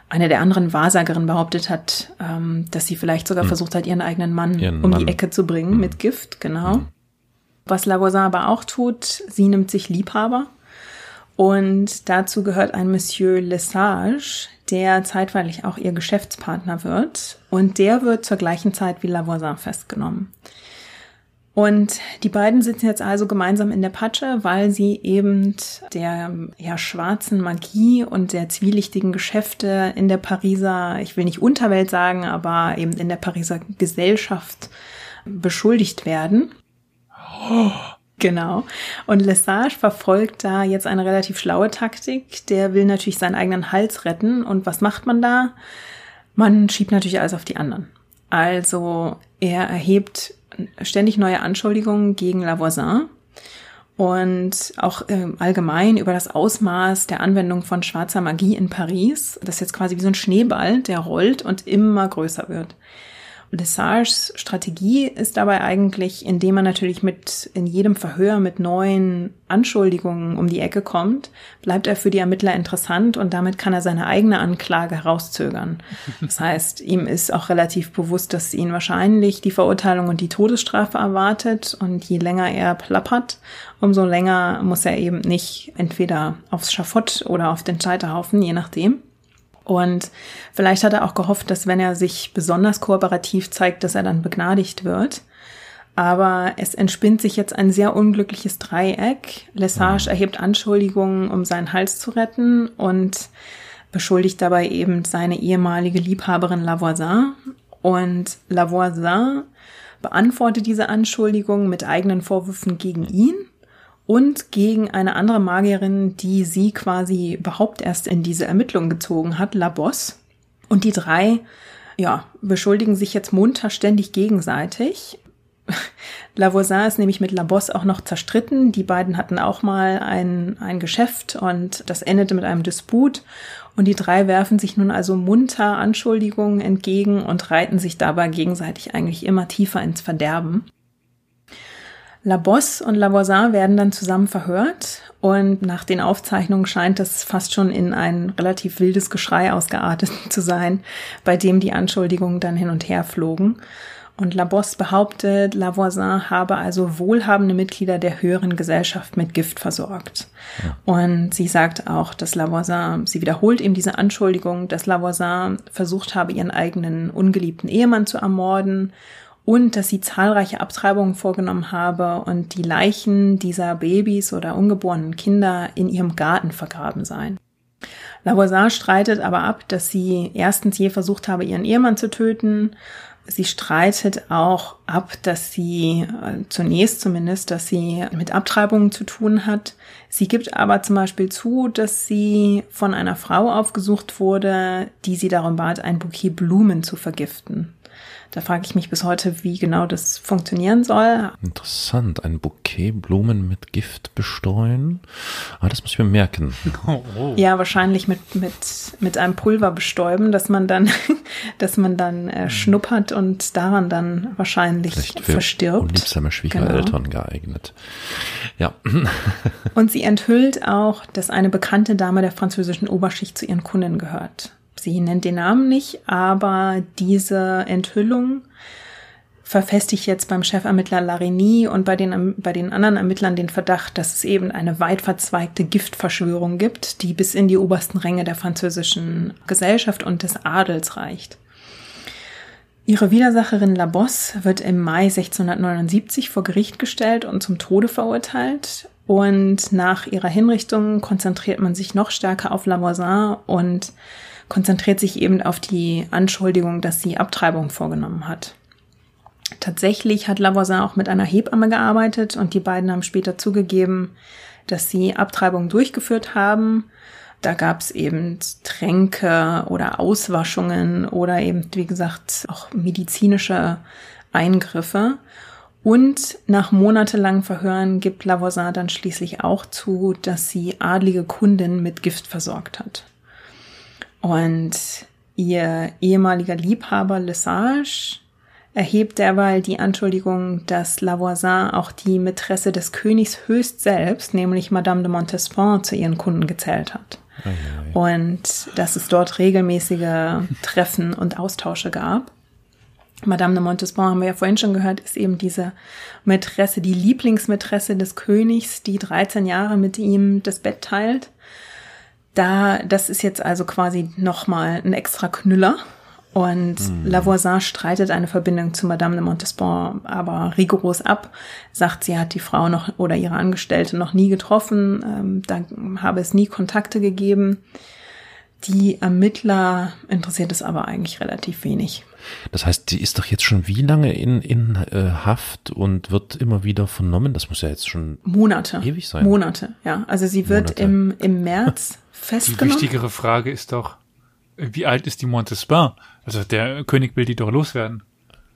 eine der anderen Wahrsagerinnen behauptet hat, ähm, dass sie vielleicht sogar hm. versucht hat, ihren eigenen Mann ihren um Mann. die Ecke zu bringen hm. mit Gift, genau. Hm. Was Lavoisin aber auch tut, sie nimmt sich Liebhaber Und dazu gehört ein Monsieur Lesage, der zeitweilig auch ihr Geschäftspartner wird. Und der wird zur gleichen Zeit wie Lavoisin festgenommen. Und die beiden sitzen jetzt also gemeinsam in der Patsche, weil sie eben der ja, schwarzen Magie und der zwielichtigen Geschäfte in der Pariser, ich will nicht Unterwelt sagen, aber eben in der Pariser Gesellschaft beschuldigt werden. Oh. Genau. Und Lesage verfolgt da jetzt eine relativ schlaue Taktik. Der will natürlich seinen eigenen Hals retten. Und was macht man da? Man schiebt natürlich alles auf die anderen. Also er erhebt ständig neue Anschuldigungen gegen Lavoisin und auch äh, allgemein über das Ausmaß der Anwendung von schwarzer Magie in Paris. Das ist jetzt quasi wie so ein Schneeball, der rollt und immer größer wird. Lesarges Strategie ist dabei eigentlich, indem er natürlich mit in jedem Verhör mit neuen Anschuldigungen um die Ecke kommt, bleibt er für die Ermittler interessant und damit kann er seine eigene Anklage herauszögern. Das heißt, ihm ist auch relativ bewusst, dass ihn wahrscheinlich die Verurteilung und die Todesstrafe erwartet und je länger er plappert, umso länger muss er eben nicht entweder aufs Schafott oder auf den Scheiterhaufen, je nachdem. Und vielleicht hat er auch gehofft, dass wenn er sich besonders kooperativ zeigt, dass er dann begnadigt wird. Aber es entspinnt sich jetzt ein sehr unglückliches Dreieck. Lesage erhebt Anschuldigungen, um seinen Hals zu retten und beschuldigt dabei eben seine ehemalige Liebhaberin Lavoisin. Und Lavoisin beantwortet diese Anschuldigungen mit eigenen Vorwürfen gegen ihn und gegen eine andere Magierin, die sie quasi überhaupt erst in diese Ermittlung gezogen hat, La Bosse. Und die drei, ja, beschuldigen sich jetzt munter ständig gegenseitig. Lavoisin ist nämlich mit La Bosse auch noch zerstritten. Die beiden hatten auch mal ein, ein Geschäft und das endete mit einem Disput. Und die drei werfen sich nun also munter Anschuldigungen entgegen und reiten sich dabei gegenseitig eigentlich immer tiefer ins Verderben. La Bosse und Lavoisin werden dann zusammen verhört und nach den Aufzeichnungen scheint es fast schon in ein relativ wildes Geschrei ausgeartet zu sein, bei dem die Anschuldigungen dann hin und her flogen. Und La Bosse behauptet, Lavoisin habe also wohlhabende Mitglieder der höheren Gesellschaft mit Gift versorgt. Ja. Und sie sagt auch, dass Lavoisin, sie wiederholt eben diese Anschuldigung, dass Lavoisin versucht habe, ihren eigenen ungeliebten Ehemann zu ermorden und dass sie zahlreiche Abtreibungen vorgenommen habe und die Leichen dieser Babys oder ungeborenen Kinder in ihrem Garten vergraben seien. Lavoisin streitet aber ab, dass sie erstens je versucht habe, ihren Ehemann zu töten. Sie streitet auch ab, dass sie äh, zunächst zumindest, dass sie mit Abtreibungen zu tun hat. Sie gibt aber zum Beispiel zu, dass sie von einer Frau aufgesucht wurde, die sie darum bat, ein Bouquet Blumen zu vergiften. Da frage ich mich bis heute, wie genau das funktionieren soll. Interessant, ein Bouquet Blumen mit Gift bestreuen. Ah, das muss ich mir merken. Oh, oh. Ja, wahrscheinlich mit, mit, mit einem Pulver bestäuben, dass man dann, dass man dann äh, hm. schnuppert und daran dann wahrscheinlich Vielleicht für verstirbt. Unliebsame Schwiegereltern genau. geeignet. Ja. und sie enthüllt auch, dass eine bekannte Dame der französischen Oberschicht zu ihren Kunden gehört. Sie nennt den Namen nicht, aber diese Enthüllung verfestigt jetzt beim Chefermittler Larigny und bei den, bei den anderen Ermittlern den Verdacht, dass es eben eine weit verzweigte Giftverschwörung gibt, die bis in die obersten Ränge der französischen Gesellschaft und des Adels reicht. Ihre Widersacherin La Bosse wird im Mai 1679 vor Gericht gestellt und zum Tode verurteilt. Und nach ihrer Hinrichtung konzentriert man sich noch stärker auf Lavoisin und konzentriert sich eben auf die Anschuldigung, dass sie Abtreibung vorgenommen hat. Tatsächlich hat Lavoisin auch mit einer Hebamme gearbeitet und die beiden haben später zugegeben, dass sie Abtreibung durchgeführt haben. Da gab es eben Tränke oder Auswaschungen oder eben, wie gesagt, auch medizinische Eingriffe. Und nach monatelangen Verhören gibt Lavoisin dann schließlich auch zu, dass sie adlige Kunden mit Gift versorgt hat. Und ihr ehemaliger Liebhaber Lesage erhebt derweil die Anschuldigung, dass Lavoisin auch die Mätresse des Königs höchst selbst, nämlich Madame de Montespan, zu ihren Kunden gezählt hat. Und dass es dort regelmäßige Treffen und Austausche gab. Madame de Montespan haben wir ja vorhin schon gehört, ist eben diese Mätresse, die Lieblingsmätresse des Königs, die 13 Jahre mit ihm das Bett teilt. Da, das ist jetzt also quasi nochmal ein extra Knüller. Und mhm. Lavoisin streitet eine Verbindung zu Madame de Montespan aber rigoros ab, sagt, sie hat die Frau noch oder ihre Angestellte noch nie getroffen, ähm, da habe es nie Kontakte gegeben. Die Ermittler interessiert es aber eigentlich relativ wenig. Das heißt, die ist doch jetzt schon wie lange in, in äh, Haft und wird immer wieder vernommen? Das muss ja jetzt schon Monate. ewig sein. Monate, ja. Also sie wird im, im März festgenommen. Die wichtigere Frage ist doch, wie alt ist die Montespan? Also der König will die doch loswerden.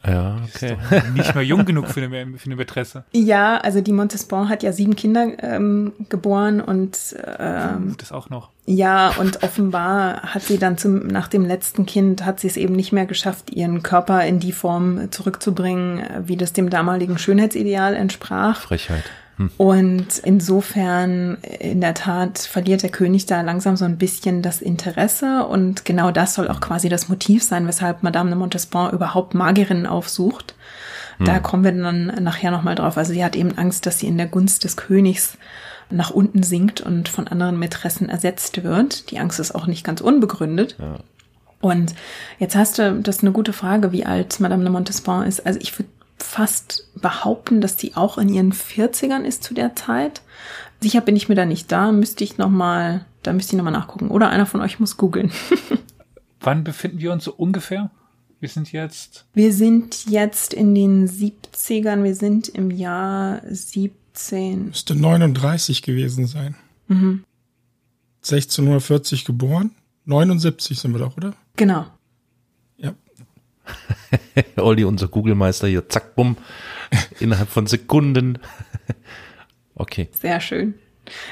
Ja, okay. nicht mehr jung genug für eine, für eine Mätresse. Ja, also die Montespan hat ja sieben Kinder ähm, geboren und ähm, das auch noch. Ja, und offenbar hat sie dann zum, nach dem letzten Kind hat sie es eben nicht mehr geschafft, ihren Körper in die Form zurückzubringen, wie das dem damaligen Schönheitsideal entsprach. Frechheit. Hm. Und insofern, in der Tat, verliert der König da langsam so ein bisschen das Interesse. Und genau das soll auch quasi das Motiv sein, weshalb Madame de Montespan überhaupt Magierinnen aufsucht. Da hm. kommen wir dann nachher nochmal drauf. Also sie hat eben Angst, dass sie in der Gunst des Königs nach unten sinkt und von anderen Mätressen ersetzt wird. Die Angst ist auch nicht ganz unbegründet. Ja. Und jetzt hast du, das ist eine gute Frage, wie alt Madame de Montespan ist. Also ich würde fast behaupten, dass die auch in ihren 40ern ist zu der Zeit. Sicher bin ich mir da nicht da, müsste ich noch mal, da müsste ich noch mal nachgucken. Oder einer von euch muss googeln. Wann befinden wir uns so ungefähr? Wir sind jetzt. Wir sind jetzt in den 70ern, wir sind im Jahr 17. Müsste 39 gewesen sein. Mhm. 1640 geboren. 79 sind wir doch, oder? Genau. Olli, unser Google-Meister hier, zack, bumm, innerhalb von Sekunden. okay. Sehr schön.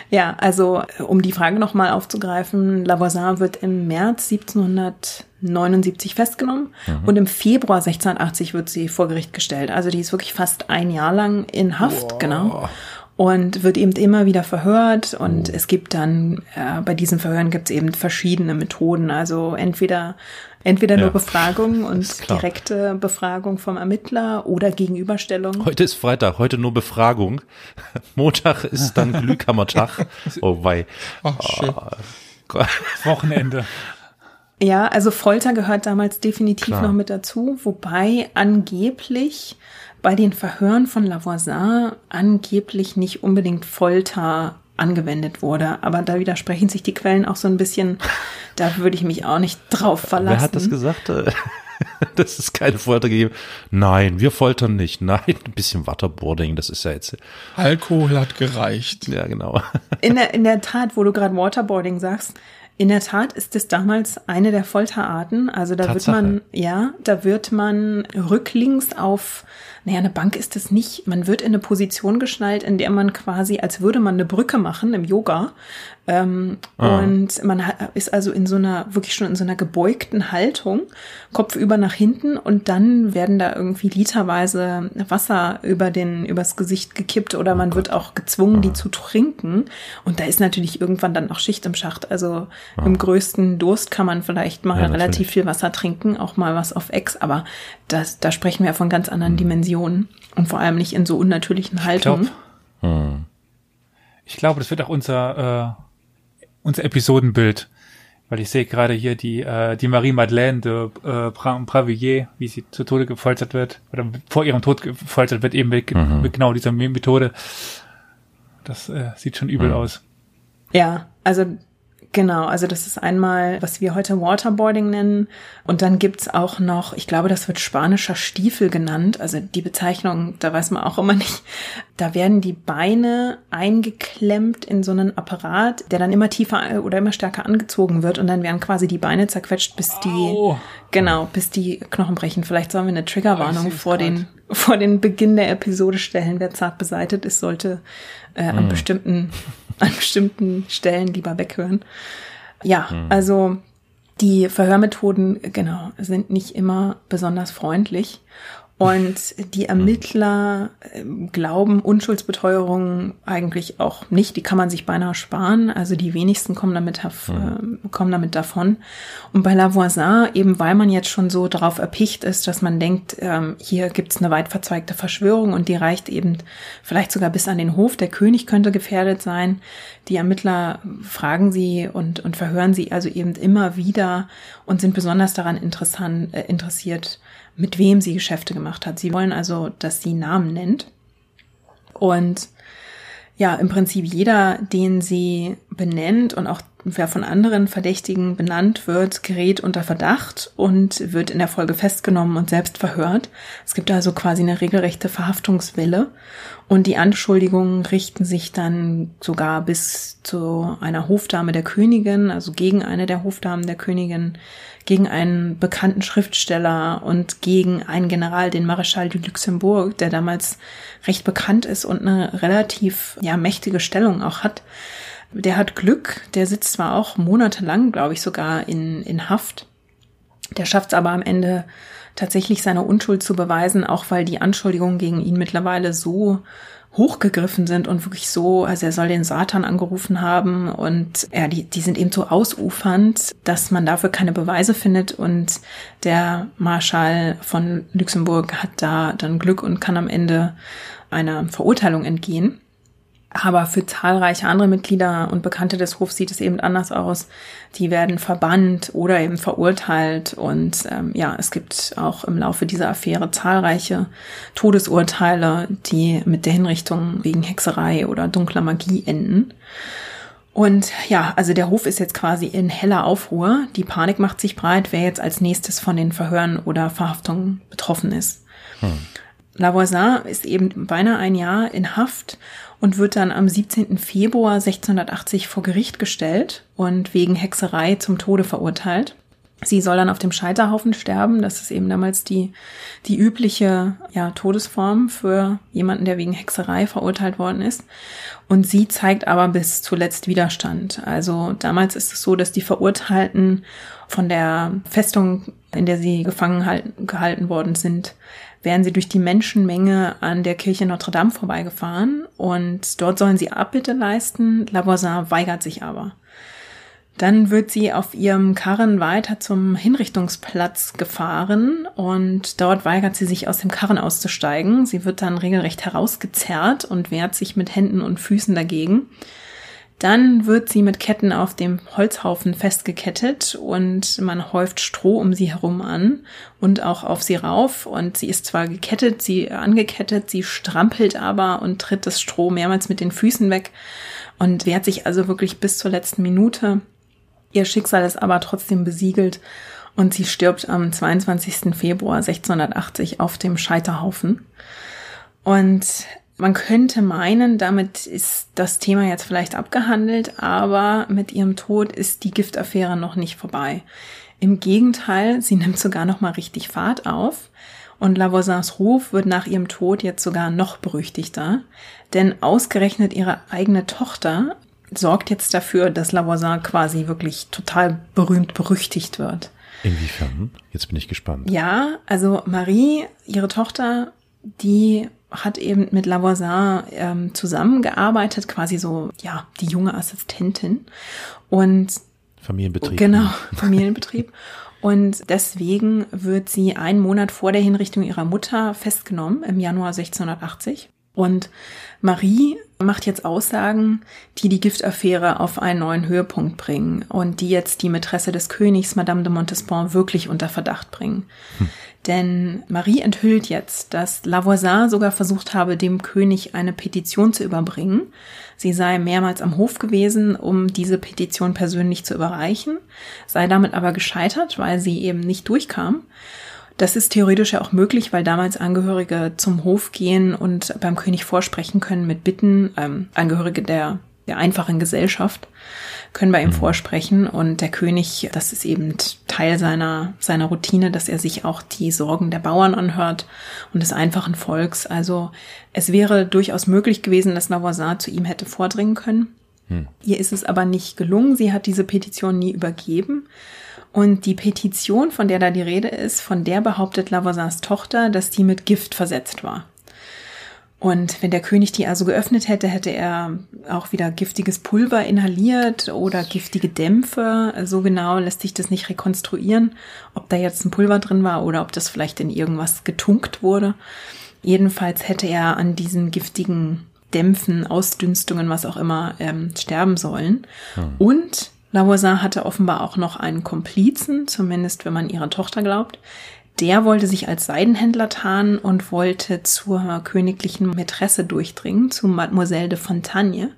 Ja, also um die Frage nochmal aufzugreifen, Lavoisin wird im März 1779 festgenommen mhm. und im Februar 1680 wird sie vor Gericht gestellt. Also die ist wirklich fast ein Jahr lang in Haft, wow. genau und wird eben immer wieder verhört und oh. es gibt dann äh, bei diesen Verhören gibt es eben verschiedene Methoden also entweder entweder nur ja, Befragung und direkte Befragung vom Ermittler oder Gegenüberstellung. Heute ist Freitag, heute nur Befragung. Montag ist dann Glühkammertag. Oh wei. Ach, schön. Oh, Wochenende. Ja, also Folter gehört damals definitiv Klar. noch mit dazu, wobei angeblich bei den Verhören von Lavoisin angeblich nicht unbedingt Folter angewendet wurde. Aber da widersprechen sich die Quellen auch so ein bisschen. Da würde ich mich auch nicht drauf verlassen. Wer hat das gesagt? Das ist keine Folter gegeben. Nein, wir foltern nicht. Nein, ein bisschen Waterboarding, das ist ja jetzt. Alkohol hat gereicht. Ja, genau. In der, in der Tat, wo du gerade Waterboarding sagst, in der Tat ist es damals eine der Folterarten. Also da Tatsache. wird man, ja, da wird man rücklings auf naja, eine Bank ist es nicht. Man wird in eine Position geschnallt, in der man quasi, als würde man eine Brücke machen im Yoga. Ähm, ah. Und man ist also in so einer, wirklich schon in so einer gebeugten Haltung, kopfüber nach hinten und dann werden da irgendwie literweise Wasser über den, übers Gesicht gekippt oder man oh wird auch gezwungen, ah. die zu trinken. Und da ist natürlich irgendwann dann auch Schicht im Schacht. Also ah. im größten Durst kann man vielleicht mal ja, relativ viel Wasser trinken, auch mal was auf Ex, aber das, da sprechen wir von ganz anderen hm. Dimensionen und vor allem nicht in so unnatürlichen Haltungen. Ich glaube, hm. ich glaube, das wird auch unser, äh, unser Episodenbild. Weil ich sehe gerade hier die, äh, die Marie Madeleine de äh, Pravilliers, wie sie zu Tode gefoltert wird, oder vor ihrem Tod gefoltert wird, eben mit, mhm. mit genau dieser Methode. Das äh, sieht schon übel mhm. aus. Ja, also Genau, also das ist einmal, was wir heute Waterboarding nennen. Und dann gibt's auch noch, ich glaube, das wird spanischer Stiefel genannt. Also die Bezeichnung, da weiß man auch immer nicht. Da werden die Beine eingeklemmt in so einen Apparat, der dann immer tiefer oder immer stärker angezogen wird. Und dann werden quasi die Beine zerquetscht, bis die, oh. genau, bis die Knochen brechen. Vielleicht sollen wir eine Triggerwarnung vor den, vor den Beginn der Episode stellen. Wer zart beseitet ist, sollte äh, an mm. bestimmten an bestimmten Stellen lieber weghören. Ja, mhm. also die Verhörmethoden, genau, sind nicht immer besonders freundlich. Und die Ermittler äh, glauben Unschuldsbeteuerung eigentlich auch nicht. Die kann man sich beinahe sparen. Also die wenigsten kommen damit, äh, kommen damit davon. Und bei Lavoisin, eben weil man jetzt schon so darauf erpicht ist, dass man denkt, ähm, hier gibt's eine weit verzweigte Verschwörung und die reicht eben vielleicht sogar bis an den Hof. Der König könnte gefährdet sein. Die Ermittler fragen sie und, und verhören sie also eben immer wieder und sind besonders daran interessant, äh, interessiert, mit wem sie Geschäfte gemacht hat. Sie wollen also, dass sie Namen nennt. Und ja, im Prinzip jeder, den sie benennt und auch wer von anderen Verdächtigen benannt wird, gerät unter Verdacht und wird in der Folge festgenommen und selbst verhört. Es gibt also quasi eine regelrechte Verhaftungswelle und die Anschuldigungen richten sich dann sogar bis zu einer Hofdame der Königin, also gegen eine der Hofdamen der Königin, gegen einen bekannten Schriftsteller und gegen einen General, den Marechal du Luxembourg, der damals recht bekannt ist und eine relativ ja mächtige Stellung auch hat. Der hat Glück, der sitzt zwar auch monatelang, glaube ich, sogar in, in Haft. Der schafft es aber am Ende tatsächlich seine Unschuld zu beweisen, auch weil die Anschuldigungen gegen ihn mittlerweile so hochgegriffen sind und wirklich so, also er soll den Satan angerufen haben und ja, die, die sind eben so ausufernd, dass man dafür keine Beweise findet und der Marschall von Luxemburg hat da dann Glück und kann am Ende einer Verurteilung entgehen. Aber für zahlreiche andere Mitglieder und Bekannte des Hofs sieht es eben anders aus. Die werden verbannt oder eben verurteilt. Und ähm, ja, es gibt auch im Laufe dieser Affäre zahlreiche Todesurteile, die mit der Hinrichtung wegen Hexerei oder dunkler Magie enden. Und ja, also der Hof ist jetzt quasi in heller Aufruhr. Die Panik macht sich breit, wer jetzt als nächstes von den Verhören oder Verhaftungen betroffen ist. Hm. Lavoisin ist eben beinahe ein Jahr in Haft und wird dann am 17. Februar 1680 vor Gericht gestellt und wegen Hexerei zum Tode verurteilt. Sie soll dann auf dem Scheiterhaufen sterben. Das ist eben damals die, die übliche ja, Todesform für jemanden, der wegen Hexerei verurteilt worden ist. Und sie zeigt aber bis zuletzt Widerstand. Also damals ist es so, dass die Verurteilten von der Festung, in der sie gefangen halten, gehalten worden sind, wären sie durch die Menschenmenge an der Kirche Notre Dame vorbeigefahren und dort sollen sie Abbitte leisten. Lavoisin weigert sich aber. Dann wird sie auf ihrem Karren weiter zum Hinrichtungsplatz gefahren und dort weigert sie sich aus dem Karren auszusteigen. Sie wird dann regelrecht herausgezerrt und wehrt sich mit Händen und Füßen dagegen. Dann wird sie mit Ketten auf dem Holzhaufen festgekettet und man häuft Stroh um sie herum an und auch auf sie rauf. Und sie ist zwar gekettet, sie angekettet, sie strampelt aber und tritt das Stroh mehrmals mit den Füßen weg und wehrt sich also wirklich bis zur letzten Minute. Ihr Schicksal ist aber trotzdem besiegelt und sie stirbt am 22. Februar 1680 auf dem Scheiterhaufen. Und man könnte meinen, damit ist das Thema jetzt vielleicht abgehandelt, aber mit ihrem Tod ist die Giftaffäre noch nicht vorbei. Im Gegenteil, sie nimmt sogar noch mal richtig Fahrt auf. Und Lavoisins Ruf wird nach ihrem Tod jetzt sogar noch berüchtigter, denn ausgerechnet ihre eigene Tochter sorgt jetzt dafür, dass Lavoisin quasi wirklich total berühmt berüchtigt wird. Inwiefern? Jetzt bin ich gespannt. Ja, also Marie, ihre Tochter, die hat eben mit Lavoisin ähm, zusammengearbeitet, quasi so, ja, die junge Assistentin. Und Familienbetrieb. Genau, Familienbetrieb. Und deswegen wird sie einen Monat vor der Hinrichtung ihrer Mutter festgenommen, im Januar 1680. Und Marie macht jetzt Aussagen, die die Giftaffäre auf einen neuen Höhepunkt bringen und die jetzt die Mätresse des Königs, Madame de Montespan, wirklich unter Verdacht bringen. Hm. Denn Marie enthüllt jetzt, dass Lavoisin sogar versucht habe, dem König eine Petition zu überbringen. Sie sei mehrmals am Hof gewesen, um diese Petition persönlich zu überreichen, sei damit aber gescheitert, weil sie eben nicht durchkam. Das ist theoretisch ja auch möglich, weil damals Angehörige zum Hof gehen und beim König vorsprechen können mit Bitten, ähm, Angehörige der, der einfachen Gesellschaft können bei ihm mhm. vorsprechen und der König, das ist eben Teil seiner, seiner Routine, dass er sich auch die Sorgen der Bauern anhört und des einfachen Volks. Also es wäre durchaus möglich gewesen, dass Lavoisin zu ihm hätte vordringen können. Hm. Ihr ist es aber nicht gelungen. Sie hat diese Petition nie übergeben. Und die Petition, von der da die Rede ist, von der behauptet Lavoisins Tochter, dass die mit Gift versetzt war. Und wenn der König die also geöffnet hätte, hätte er auch wieder giftiges Pulver inhaliert oder giftige Dämpfe. So genau lässt sich das nicht rekonstruieren, ob da jetzt ein Pulver drin war oder ob das vielleicht in irgendwas getunkt wurde. Jedenfalls hätte er an diesen giftigen Dämpfen, Ausdünstungen, was auch immer, ähm, sterben sollen. Hm. Und Lavoisin hatte offenbar auch noch einen Komplizen, zumindest wenn man ihrer Tochter glaubt, der wollte sich als Seidenhändler tarnen und wollte zur königlichen Mätresse durchdringen, zu Mademoiselle de Fontagne,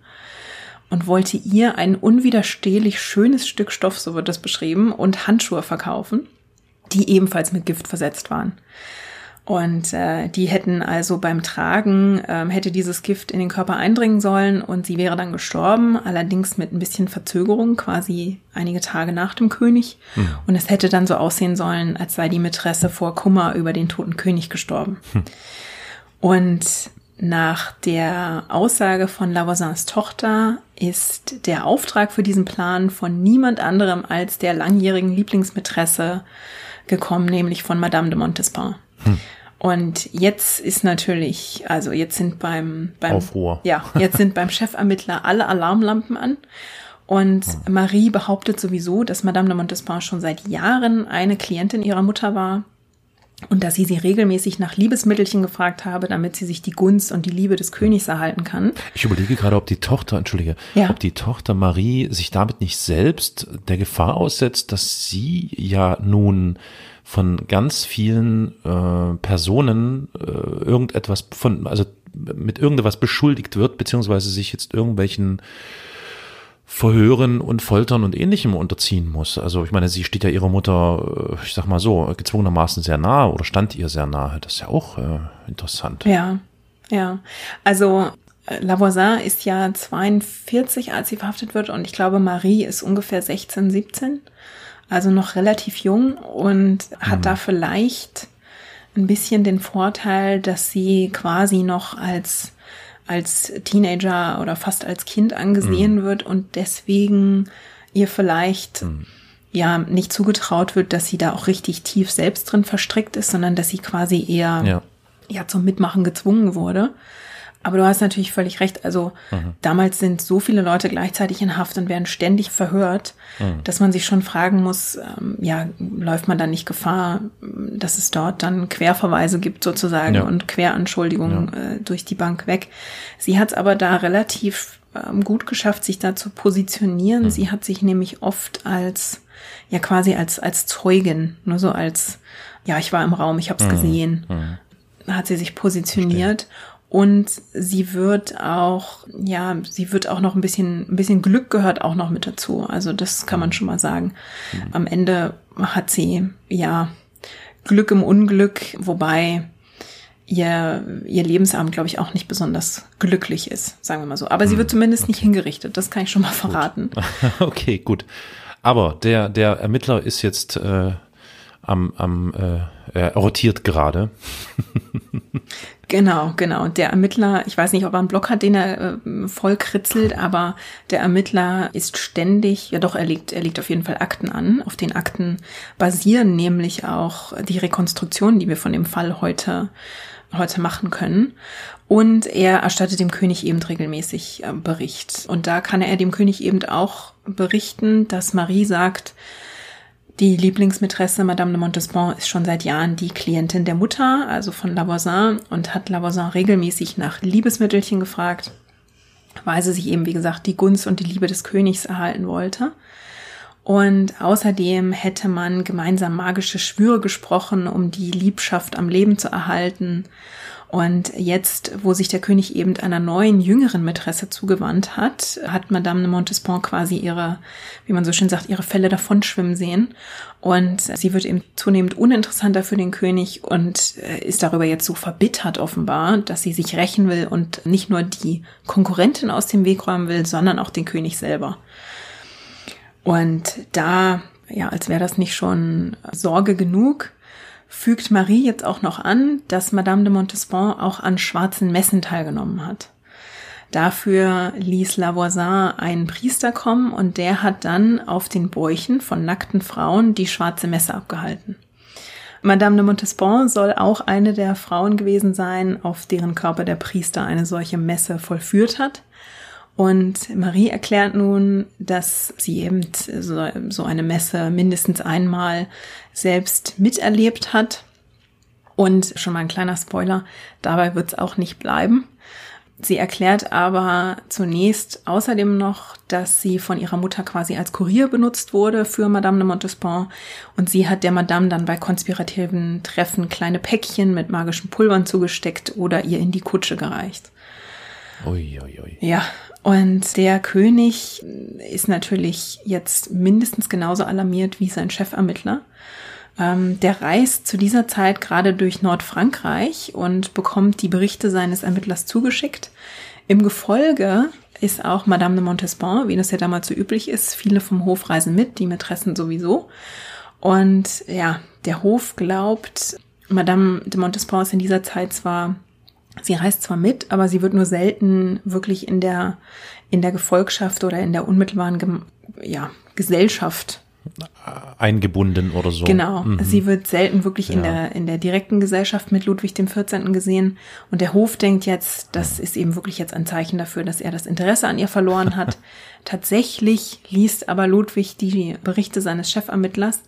und wollte ihr ein unwiderstehlich schönes Stück Stoff, so wird das beschrieben, und Handschuhe verkaufen, die ebenfalls mit Gift versetzt waren. Und äh, die hätten also beim Tragen, ähm, hätte dieses Gift in den Körper eindringen sollen und sie wäre dann gestorben, allerdings mit ein bisschen Verzögerung, quasi einige Tage nach dem König. Mhm. Und es hätte dann so aussehen sollen, als sei die Mätresse vor Kummer über den toten König gestorben. Mhm. Und nach der Aussage von Lavoisins Tochter ist der Auftrag für diesen Plan von niemand anderem als der langjährigen Lieblingsmätresse gekommen, nämlich von Madame de Montespan. Hm. Und jetzt ist natürlich, also jetzt sind beim, beim Aufruhr. Ja, jetzt sind beim Chefermittler alle Alarmlampen an. Und hm. Marie behauptet sowieso, dass Madame de Montespan schon seit Jahren eine Klientin ihrer Mutter war und dass sie sie regelmäßig nach Liebesmittelchen gefragt habe, damit sie sich die Gunst und die Liebe des Königs erhalten kann. Ich überlege gerade, ob die Tochter, entschuldige, ja. ob die Tochter Marie sich damit nicht selbst der Gefahr aussetzt, dass sie ja nun von ganz vielen äh, Personen äh, irgendetwas von, also mit irgendetwas beschuldigt wird, beziehungsweise sich jetzt irgendwelchen Verhören und Foltern und ähnlichem unterziehen muss. Also ich meine, sie steht ja ihrer Mutter, äh, ich sag mal so, gezwungenermaßen sehr nahe oder stand ihr sehr nahe. Das ist ja auch äh, interessant. Ja, ja. Also äh, Lavoisin ist ja 42, als sie verhaftet wird und ich glaube, Marie ist ungefähr 16, 17 also noch relativ jung und hat mhm. da vielleicht ein bisschen den Vorteil, dass sie quasi noch als als Teenager oder fast als Kind angesehen mhm. wird und deswegen ihr vielleicht mhm. ja nicht zugetraut wird, dass sie da auch richtig tief selbst drin verstrickt ist, sondern dass sie quasi eher ja, ja zum Mitmachen gezwungen wurde. Aber du hast natürlich völlig recht. Also mhm. damals sind so viele Leute gleichzeitig in Haft und werden ständig verhört, mhm. dass man sich schon fragen muss, ähm, ja, läuft man da nicht Gefahr, dass es dort dann Querverweise gibt sozusagen ja. und Queranschuldigungen ja. äh, durch die Bank weg. Sie hat es aber da relativ ähm, gut geschafft, sich da zu positionieren. Mhm. Sie hat sich nämlich oft als, ja quasi als, als Zeugin, nur so als, ja, ich war im Raum, ich habe es mhm. gesehen, mhm. hat sie sich positioniert. Verstehe. Und sie wird auch, ja, sie wird auch noch ein bisschen, ein bisschen Glück gehört auch noch mit dazu. Also das kann man schon mal sagen. Mhm. Am Ende hat sie, ja, Glück im Unglück, wobei ihr, ihr Lebensabend, glaube ich, auch nicht besonders glücklich ist, sagen wir mal so. Aber sie wird mhm. zumindest okay. nicht hingerichtet, das kann ich schon mal verraten. Gut. okay, gut. Aber der, der Ermittler ist jetzt äh, am, am äh, er rotiert gerade. genau, genau. Der Ermittler, ich weiß nicht, ob er einen Block hat, den er äh, voll kritzelt, aber der Ermittler ist ständig, ja doch, er legt, er legt auf jeden Fall Akten an. Auf den Akten basieren nämlich auch die Rekonstruktionen, die wir von dem Fall heute heute machen können. Und er erstattet dem König eben regelmäßig äh, Bericht. Und da kann er dem König eben auch berichten, dass Marie sagt, die Lieblingsmätresse Madame de Montespan ist schon seit Jahren die Klientin der Mutter, also von Lavoisin, und hat Lavoisin regelmäßig nach Liebesmittelchen gefragt, weil sie sich eben, wie gesagt, die Gunst und die Liebe des Königs erhalten wollte. Und außerdem hätte man gemeinsam magische Schwüre gesprochen, um die Liebschaft am Leben zu erhalten. Und jetzt, wo sich der König eben einer neuen, jüngeren Mätresse zugewandt hat, hat Madame de Montespan quasi ihre, wie man so schön sagt, ihre Fälle davonschwimmen sehen. Und sie wird eben zunehmend uninteressanter für den König und äh, ist darüber jetzt so verbittert offenbar, dass sie sich rächen will und nicht nur die Konkurrentin aus dem Weg räumen will, sondern auch den König selber. Und da, ja, als wäre das nicht schon Sorge genug, fügt Marie jetzt auch noch an, dass Madame de Montespan auch an schwarzen Messen teilgenommen hat. Dafür ließ Lavoisin einen Priester kommen und der hat dann auf den Bäuchen von nackten Frauen die schwarze Messe abgehalten. Madame de Montespan soll auch eine der Frauen gewesen sein, auf deren Körper der Priester eine solche Messe vollführt hat. Und Marie erklärt nun, dass sie eben so eine Messe mindestens einmal selbst miterlebt hat. Und schon mal ein kleiner Spoiler, dabei wird es auch nicht bleiben. Sie erklärt aber zunächst außerdem noch, dass sie von ihrer Mutter quasi als Kurier benutzt wurde für Madame de Montespan und sie hat der Madame dann bei konspirativen Treffen kleine Päckchen mit magischen Pulvern zugesteckt oder ihr in die Kutsche gereicht. Ui, ui, ui. Ja, und der König ist natürlich jetzt mindestens genauso alarmiert wie sein Chefermittler. Ähm, der reist zu dieser Zeit gerade durch Nordfrankreich und bekommt die Berichte seines Ermittlers zugeschickt. Im Gefolge ist auch Madame de Montespan, wie das ja damals so üblich ist. Viele vom Hof reisen mit, die Mätressen sowieso. Und ja, der Hof glaubt, Madame de Montespan ist in dieser Zeit zwar, sie reist zwar mit, aber sie wird nur selten wirklich in der, in der Gefolgschaft oder in der unmittelbaren, ja, Gesellschaft eingebunden oder so. Genau. Mhm. Sie wird selten wirklich ja. in der, in der direkten Gesellschaft mit Ludwig dem 14. gesehen. Und der Hof denkt jetzt, das ist eben wirklich jetzt ein Zeichen dafür, dass er das Interesse an ihr verloren hat. Tatsächlich liest aber Ludwig die Berichte seines Chefermittlers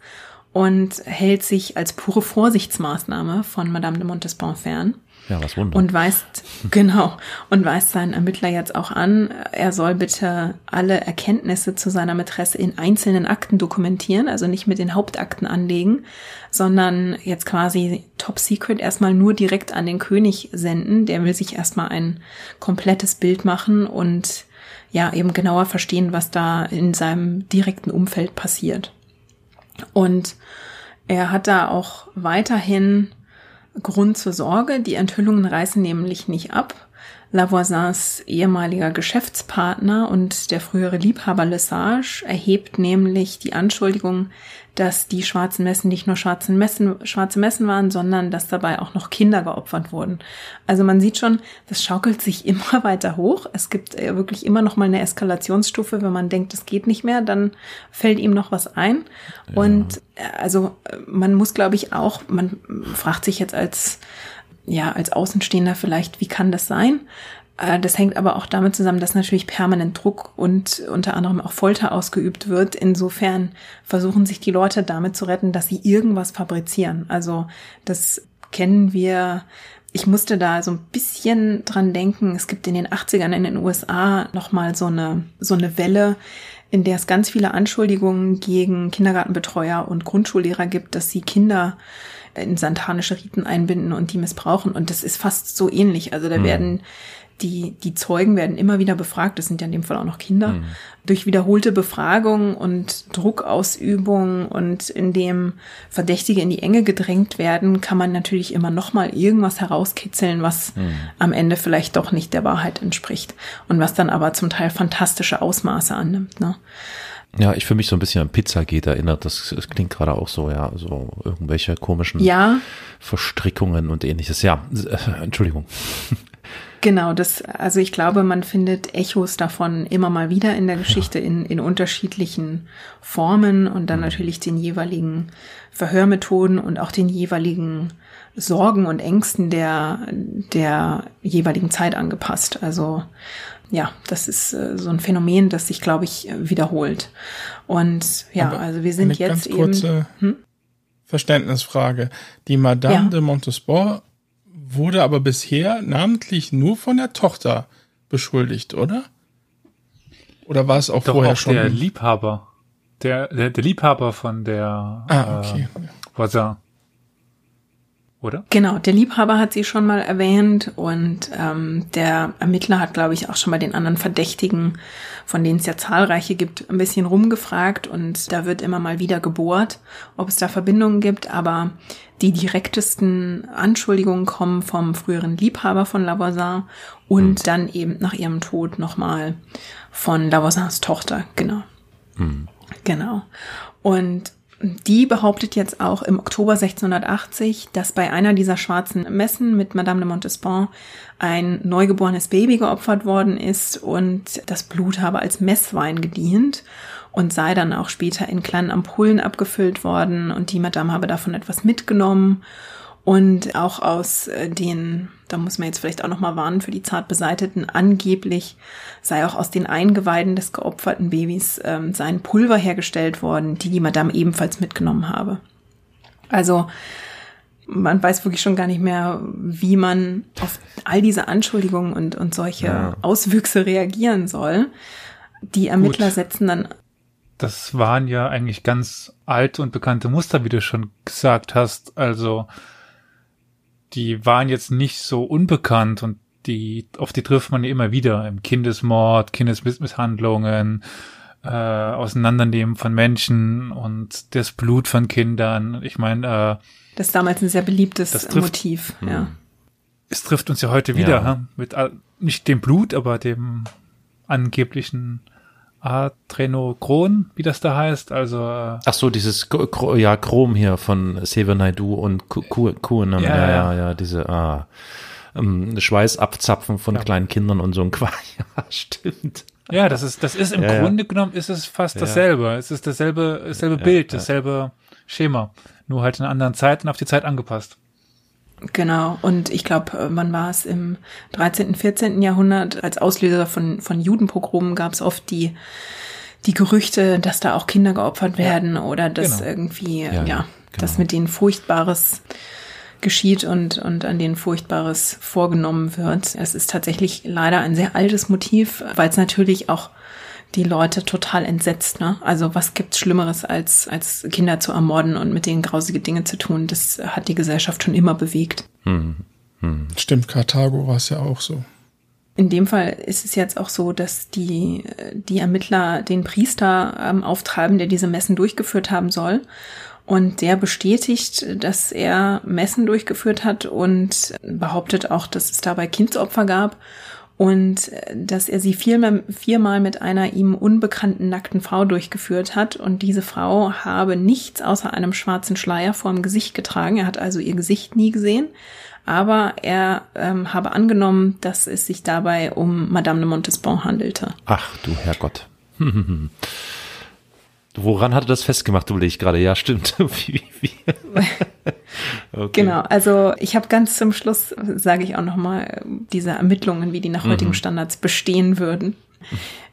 und hält sich als pure Vorsichtsmaßnahme von Madame de Montespan fern. Ja, was Wunder. Und weist, genau, und weist seinen Ermittler jetzt auch an, er soll bitte alle Erkenntnisse zu seiner Mätresse in einzelnen Akten dokumentieren, also nicht mit den Hauptakten anlegen, sondern jetzt quasi top secret erstmal nur direkt an den König senden. Der will sich erstmal ein komplettes Bild machen und ja, eben genauer verstehen, was da in seinem direkten Umfeld passiert. Und er hat da auch weiterhin Grund zur Sorge. Die Enthüllungen reißen nämlich nicht ab. Lavoisins ehemaliger Geschäftspartner und der frühere Liebhaber Lesage erhebt nämlich die Anschuldigung, dass die schwarzen Messen nicht nur schwarze Messen, schwarze Messen waren, sondern dass dabei auch noch Kinder geopfert wurden. Also man sieht schon, das schaukelt sich immer weiter hoch. Es gibt äh, wirklich immer noch mal eine Eskalationsstufe. Wenn man denkt, es geht nicht mehr, dann fällt ihm noch was ein. Ja. Und äh, also äh, man muss, glaube ich, auch, man fragt sich jetzt als ja, als Außenstehender vielleicht, wie kann das sein? Äh, das hängt aber auch damit zusammen, dass natürlich permanent Druck und unter anderem auch Folter ausgeübt wird. Insofern versuchen sich die Leute damit zu retten, dass sie irgendwas fabrizieren. Also das kennen wir. Ich musste da so ein bisschen dran denken. Es gibt in den 80ern in den USA nochmal so eine, so eine Welle, in der es ganz viele Anschuldigungen gegen Kindergartenbetreuer und Grundschullehrer gibt, dass sie Kinder in santanische Riten einbinden und die missbrauchen. Und das ist fast so ähnlich. Also da mhm. werden die, die Zeugen werden immer wieder befragt, das sind ja in dem Fall auch noch Kinder, mhm. durch wiederholte Befragungen und Druckausübung und indem Verdächtige in die Enge gedrängt werden, kann man natürlich immer noch mal irgendwas herauskitzeln, was mhm. am Ende vielleicht doch nicht der Wahrheit entspricht und was dann aber zum Teil fantastische Ausmaße annimmt. Ne? Ja, ich für mich so ein bisschen an Pizzagate erinnert. Das, das klingt gerade auch so, ja, so irgendwelche komischen ja. Verstrickungen und ähnliches. Ja, äh, Entschuldigung. Genau, das, also ich glaube, man findet Echos davon immer mal wieder in der Geschichte ja. in, in unterschiedlichen Formen und dann mhm. natürlich den jeweiligen Verhörmethoden und auch den jeweiligen Sorgen und Ängsten der, der jeweiligen Zeit angepasst. Also ja, das ist äh, so ein Phänomen, das sich, glaube ich, wiederholt. Und ja, Aber also wir sind jetzt eben. Hm? Verständnisfrage. Die Madame ja. de Montespan wurde aber bisher namentlich nur von der Tochter beschuldigt, oder? Oder war es auch Doch vorher auch schon? Der Liebhaber. Der, der, der Liebhaber von der ah, okay. äh, Voisin oder? Genau, der Liebhaber hat sie schon mal erwähnt und ähm, der Ermittler hat, glaube ich, auch schon bei den anderen Verdächtigen, von denen es ja zahlreiche gibt, ein bisschen rumgefragt und da wird immer mal wieder gebohrt, ob es da Verbindungen gibt, aber die direktesten Anschuldigungen kommen vom früheren Liebhaber von Lavoisin und mhm. dann eben nach ihrem Tod nochmal von Lavoisins Tochter, genau. Mhm. Genau. Und die behauptet jetzt auch im Oktober 1680, dass bei einer dieser schwarzen Messen mit Madame de Montespan ein neugeborenes Baby geopfert worden ist und das Blut habe als Messwein gedient und sei dann auch später in kleinen Ampullen abgefüllt worden und die Madame habe davon etwas mitgenommen und auch aus äh, den, da muss man jetzt vielleicht auch noch mal warnen für die zart beseiteten, angeblich sei auch aus den Eingeweiden des geopferten Babys ähm, sein Pulver hergestellt worden, die die Madame ebenfalls mitgenommen habe. Also man weiß wirklich schon gar nicht mehr, wie man auf all diese Anschuldigungen und, und solche ja. Auswüchse reagieren soll. Die Ermittler Gut. setzen dann. Das waren ja eigentlich ganz alte und bekannte Muster, wie du schon gesagt hast. Also die waren jetzt nicht so unbekannt und die, auf die trifft man ja immer wieder im Kindesmord, Kindesmisshandlungen, äh, Auseinandernehmen von Menschen und das Blut von Kindern. Ich meine, äh, das ist damals ein sehr beliebtes trifft, Motiv, ja. Hm. Es trifft uns ja heute wieder, ja. mit nicht dem Blut, aber dem angeblichen Adrenochron, wie das da heißt. Also äh, ach so, dieses ja Chrom hier von Sever Naidu und Kuhn. Ja, ja, ja, ja, diese ah, ähm, Schweißabzapfen von ja. kleinen Kindern und so ein Quatsch. Ja, stimmt. Ja, das ist das ist im ja, Grunde genommen ist es fast dasselbe. Es ist dasselbe dasselbe Bild, dasselbe Schema, nur halt in anderen Zeit und auf die Zeit angepasst. Genau, und ich glaube, man war es im 13., 14. Jahrhundert, als Auslöser von, von Judenpogromen gab es oft die, die Gerüchte, dass da auch Kinder geopfert werden ja, oder dass genau. irgendwie, ja, ja genau. dass mit denen Furchtbares geschieht und, und an denen Furchtbares vorgenommen wird. Es ist tatsächlich leider ein sehr altes Motiv, weil es natürlich auch die Leute total entsetzt. Ne? Also was gibt's Schlimmeres, als, als Kinder zu ermorden und mit denen grausige Dinge zu tun? Das hat die Gesellschaft schon immer bewegt. Hm. Hm. Stimmt, Karthago war es ja auch so. In dem Fall ist es jetzt auch so, dass die, die Ermittler den Priester ähm, auftreiben, der diese Messen durchgeführt haben soll. Und der bestätigt, dass er Messen durchgeführt hat und behauptet auch, dass es dabei Kindsopfer gab und äh, dass er sie viermal, viermal mit einer ihm unbekannten nackten Frau durchgeführt hat und diese Frau habe nichts außer einem schwarzen Schleier vor dem Gesicht getragen. Er hat also ihr Gesicht nie gesehen, aber er ähm, habe angenommen, dass es sich dabei um Madame de Montespan handelte. Ach du Herrgott. Woran hatte das festgemacht, überlege ich gerade. Ja, stimmt. wie, wie, okay. Genau, also ich habe ganz zum Schluss, sage ich auch nochmal, diese Ermittlungen, wie die nach heutigen mhm. Standards bestehen würden.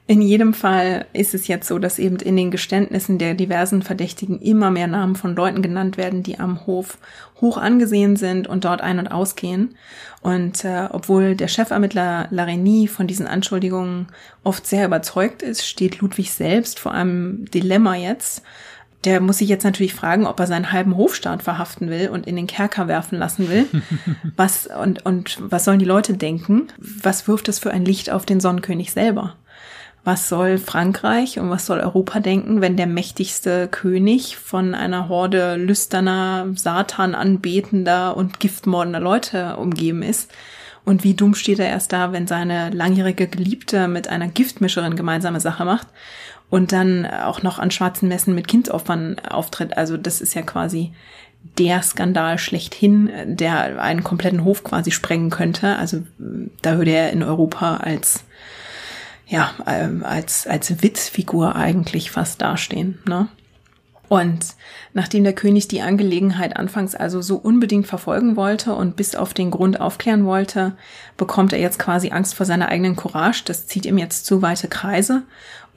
In jedem Fall ist es jetzt so, dass eben in den Geständnissen der diversen Verdächtigen immer mehr Namen von Leuten genannt werden, die am Hof hoch angesehen sind und dort ein- und ausgehen. Und äh, obwohl der Chefermittler Lareny von diesen Anschuldigungen oft sehr überzeugt ist, steht Ludwig selbst vor einem Dilemma jetzt. Der muss sich jetzt natürlich fragen, ob er seinen halben Hofstaat verhaften will und in den Kerker werfen lassen will. Was und und was sollen die Leute denken? Was wirft es für ein Licht auf den Sonnenkönig selber? was soll Frankreich und was soll Europa denken, wenn der mächtigste König von einer Horde lüsterner, Satan anbetender und giftmordender Leute umgeben ist? Und wie dumm steht er erst da, wenn seine langjährige Geliebte mit einer Giftmischerin gemeinsame Sache macht und dann auch noch an schwarzen Messen mit Kindsopfern auftritt? Also das ist ja quasi der Skandal schlechthin, der einen kompletten Hof quasi sprengen könnte. Also da würde er in Europa als ja, ähm, als, als Witzfigur eigentlich fast dastehen. Ne? Und nachdem der König die Angelegenheit anfangs also so unbedingt verfolgen wollte und bis auf den Grund aufklären wollte, bekommt er jetzt quasi Angst vor seiner eigenen Courage. Das zieht ihm jetzt zu weite Kreise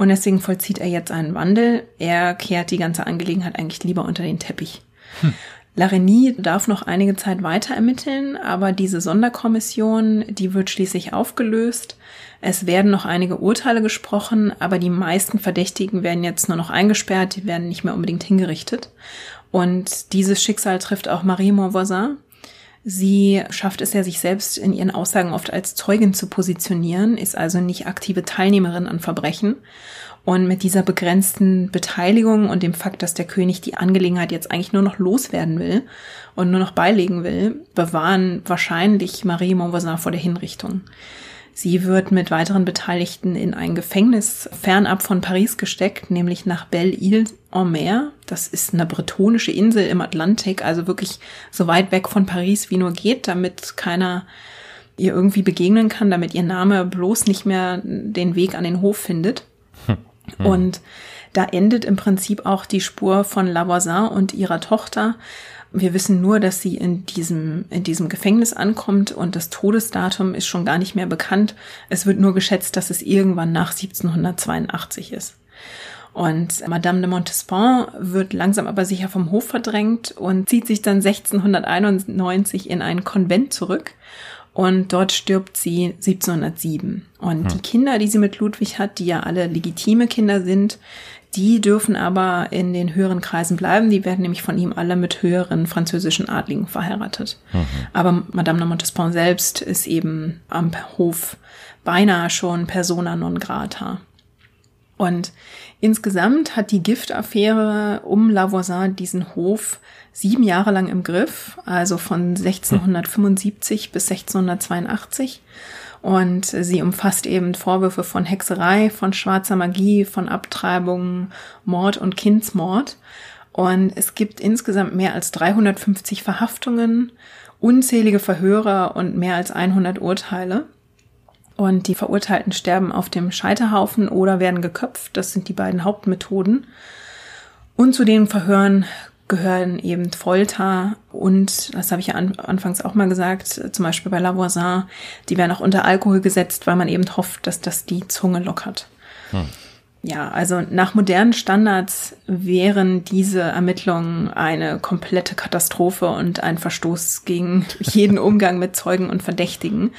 und deswegen vollzieht er jetzt einen Wandel. Er kehrt die ganze Angelegenheit eigentlich lieber unter den Teppich. Hm. Larigny darf noch einige Zeit weiter ermitteln, aber diese Sonderkommission, die wird schließlich aufgelöst. Es werden noch einige Urteile gesprochen, aber die meisten Verdächtigen werden jetzt nur noch eingesperrt, die werden nicht mehr unbedingt hingerichtet. Und dieses Schicksal trifft auch Marie Montvoisin. Sie schafft es ja, sich selbst in ihren Aussagen oft als Zeugin zu positionieren, ist also nicht aktive Teilnehmerin an Verbrechen. Und mit dieser begrenzten Beteiligung und dem Fakt, dass der König die Angelegenheit jetzt eigentlich nur noch loswerden will und nur noch beilegen will, bewahren wahrscheinlich Marie Montvoisin vor der Hinrichtung. Sie wird mit weiteren Beteiligten in ein Gefängnis fernab von Paris gesteckt, nämlich nach Belle-Île-en-Mer. Das ist eine bretonische Insel im Atlantik, also wirklich so weit weg von Paris wie nur geht, damit keiner ihr irgendwie begegnen kann, damit ihr Name bloß nicht mehr den Weg an den Hof findet. Hm. Und da endet im Prinzip auch die Spur von Lavoisin und ihrer Tochter. Wir wissen nur, dass sie in diesem, in diesem Gefängnis ankommt und das Todesdatum ist schon gar nicht mehr bekannt. Es wird nur geschätzt, dass es irgendwann nach 1782 ist. Und Madame de Montespan wird langsam aber sicher vom Hof verdrängt und zieht sich dann 1691 in ein Konvent zurück. Und dort stirbt sie 1707. Und hm. die Kinder, die sie mit Ludwig hat, die ja alle legitime Kinder sind, die dürfen aber in den höheren Kreisen bleiben. Die werden nämlich von ihm alle mit höheren französischen Adligen verheiratet. Mhm. Aber Madame de Montespan selbst ist eben am Hof beinahe schon persona non grata. Und insgesamt hat die Giftaffäre um Lavoisin diesen Hof sieben Jahre lang im Griff, also von 1675 hm. bis 1682. Und sie umfasst eben Vorwürfe von Hexerei, von schwarzer Magie, von Abtreibung, Mord und Kindsmord. Und es gibt insgesamt mehr als 350 Verhaftungen, unzählige Verhöre und mehr als 100 Urteile. Und die Verurteilten sterben auf dem Scheiterhaufen oder werden geköpft. Das sind die beiden Hauptmethoden. Und zu den Verhören gehören eben Folter und, das habe ich ja an, anfangs auch mal gesagt, zum Beispiel bei Lavoisin, die werden auch unter Alkohol gesetzt, weil man eben hofft, dass das die Zunge lockert. Hm. Ja, also nach modernen Standards wären diese Ermittlungen eine komplette Katastrophe und ein Verstoß gegen jeden Umgang mit Zeugen und Verdächtigen.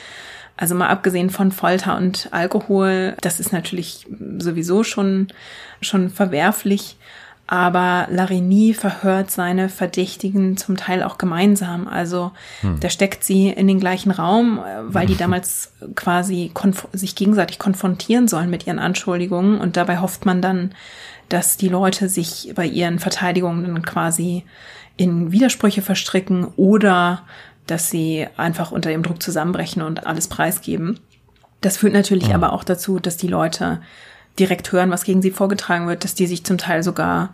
Also mal abgesehen von Folter und Alkohol, das ist natürlich sowieso schon, schon verwerflich aber Larigny verhört seine Verdächtigen zum Teil auch gemeinsam. Also hm. da steckt sie in den gleichen Raum, äh, weil die damals quasi sich gegenseitig konfrontieren sollen mit ihren Anschuldigungen und dabei hofft man dann, dass die Leute sich bei ihren Verteidigungen dann quasi in Widersprüche verstricken oder dass sie einfach unter dem Druck zusammenbrechen und alles preisgeben. Das führt natürlich hm. aber auch dazu, dass die Leute direkt hören, was gegen sie vorgetragen wird, dass die sich zum Teil sogar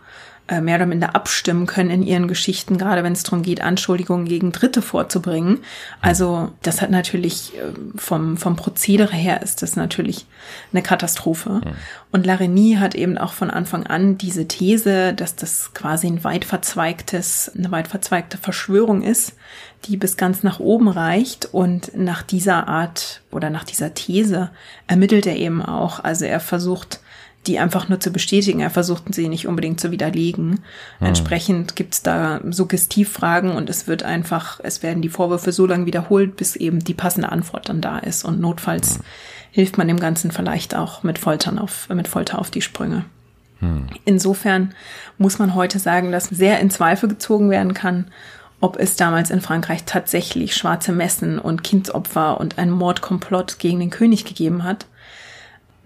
mehr oder minder abstimmen können in ihren Geschichten, gerade wenn es darum geht, Anschuldigungen gegen Dritte vorzubringen. Also das hat natürlich äh, vom, vom Prozedere her ist das natürlich eine Katastrophe. Mhm. Und Larigny hat eben auch von Anfang an diese These, dass das quasi ein weit verzweigtes, eine weit verzweigte Verschwörung ist, die bis ganz nach oben reicht. Und nach dieser Art oder nach dieser These ermittelt er eben auch. Also er versucht, die einfach nur zu bestätigen. Er versucht sie nicht unbedingt zu widerlegen. Hm. Entsprechend gibt's da Suggestivfragen und es wird einfach, es werden die Vorwürfe so lange wiederholt, bis eben die passende Antwort dann da ist. Und notfalls hm. hilft man dem Ganzen vielleicht auch mit Foltern auf, mit Folter auf die Sprünge. Hm. Insofern muss man heute sagen, dass sehr in Zweifel gezogen werden kann, ob es damals in Frankreich tatsächlich schwarze Messen und Kindsopfer und ein Mordkomplott gegen den König gegeben hat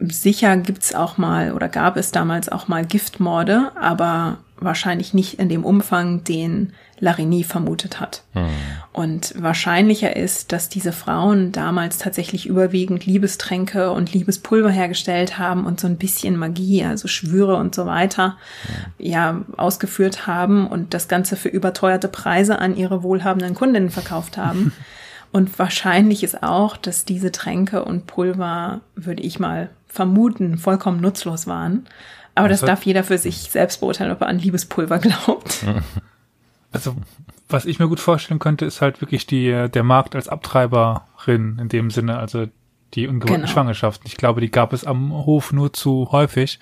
sicher gibt's auch mal oder gab es damals auch mal Giftmorde, aber wahrscheinlich nicht in dem Umfang, den Larigny vermutet hat. Hm. Und wahrscheinlicher ist, dass diese Frauen damals tatsächlich überwiegend Liebestränke und Liebespulver hergestellt haben und so ein bisschen Magie, also Schwüre und so weiter, hm. ja, ausgeführt haben und das Ganze für überteuerte Preise an ihre wohlhabenden Kundinnen verkauft haben. und wahrscheinlich ist auch, dass diese Tränke und Pulver, würde ich mal vermuten, vollkommen nutzlos waren. Aber das, das darf jeder für sich selbst beurteilen, ob er an Liebespulver glaubt. Also, was ich mir gut vorstellen könnte, ist halt wirklich die, der Markt als Abtreiberin in dem Sinne, also die ungewollten genau. Schwangerschaften. Ich glaube, die gab es am Hof nur zu häufig.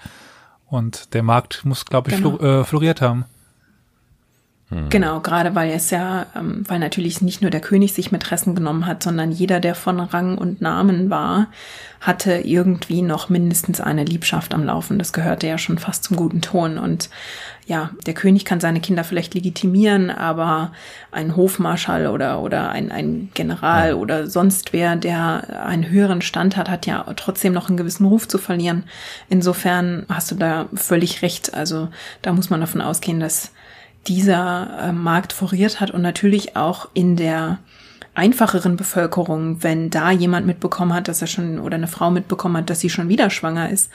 Und der Markt muss, glaube ich, genau. flor äh, floriert haben. Hm. Genau, gerade weil es ja, ähm, weil natürlich nicht nur der König sich Mätressen genommen hat, sondern jeder, der von Rang und Namen war, hatte irgendwie noch mindestens eine Liebschaft am Laufen. Das gehörte ja schon fast zum guten Ton. Und ja, der König kann seine Kinder vielleicht legitimieren, aber ein Hofmarschall oder, oder ein, ein General ja. oder sonst wer, der einen höheren Stand hat, hat ja trotzdem noch einen gewissen Ruf zu verlieren. Insofern hast du da völlig recht. Also da muss man davon ausgehen, dass dieser äh, Markt floriert hat und natürlich auch in der einfacheren Bevölkerung, wenn da jemand mitbekommen hat, dass er schon oder eine Frau mitbekommen hat, dass sie schon wieder schwanger ist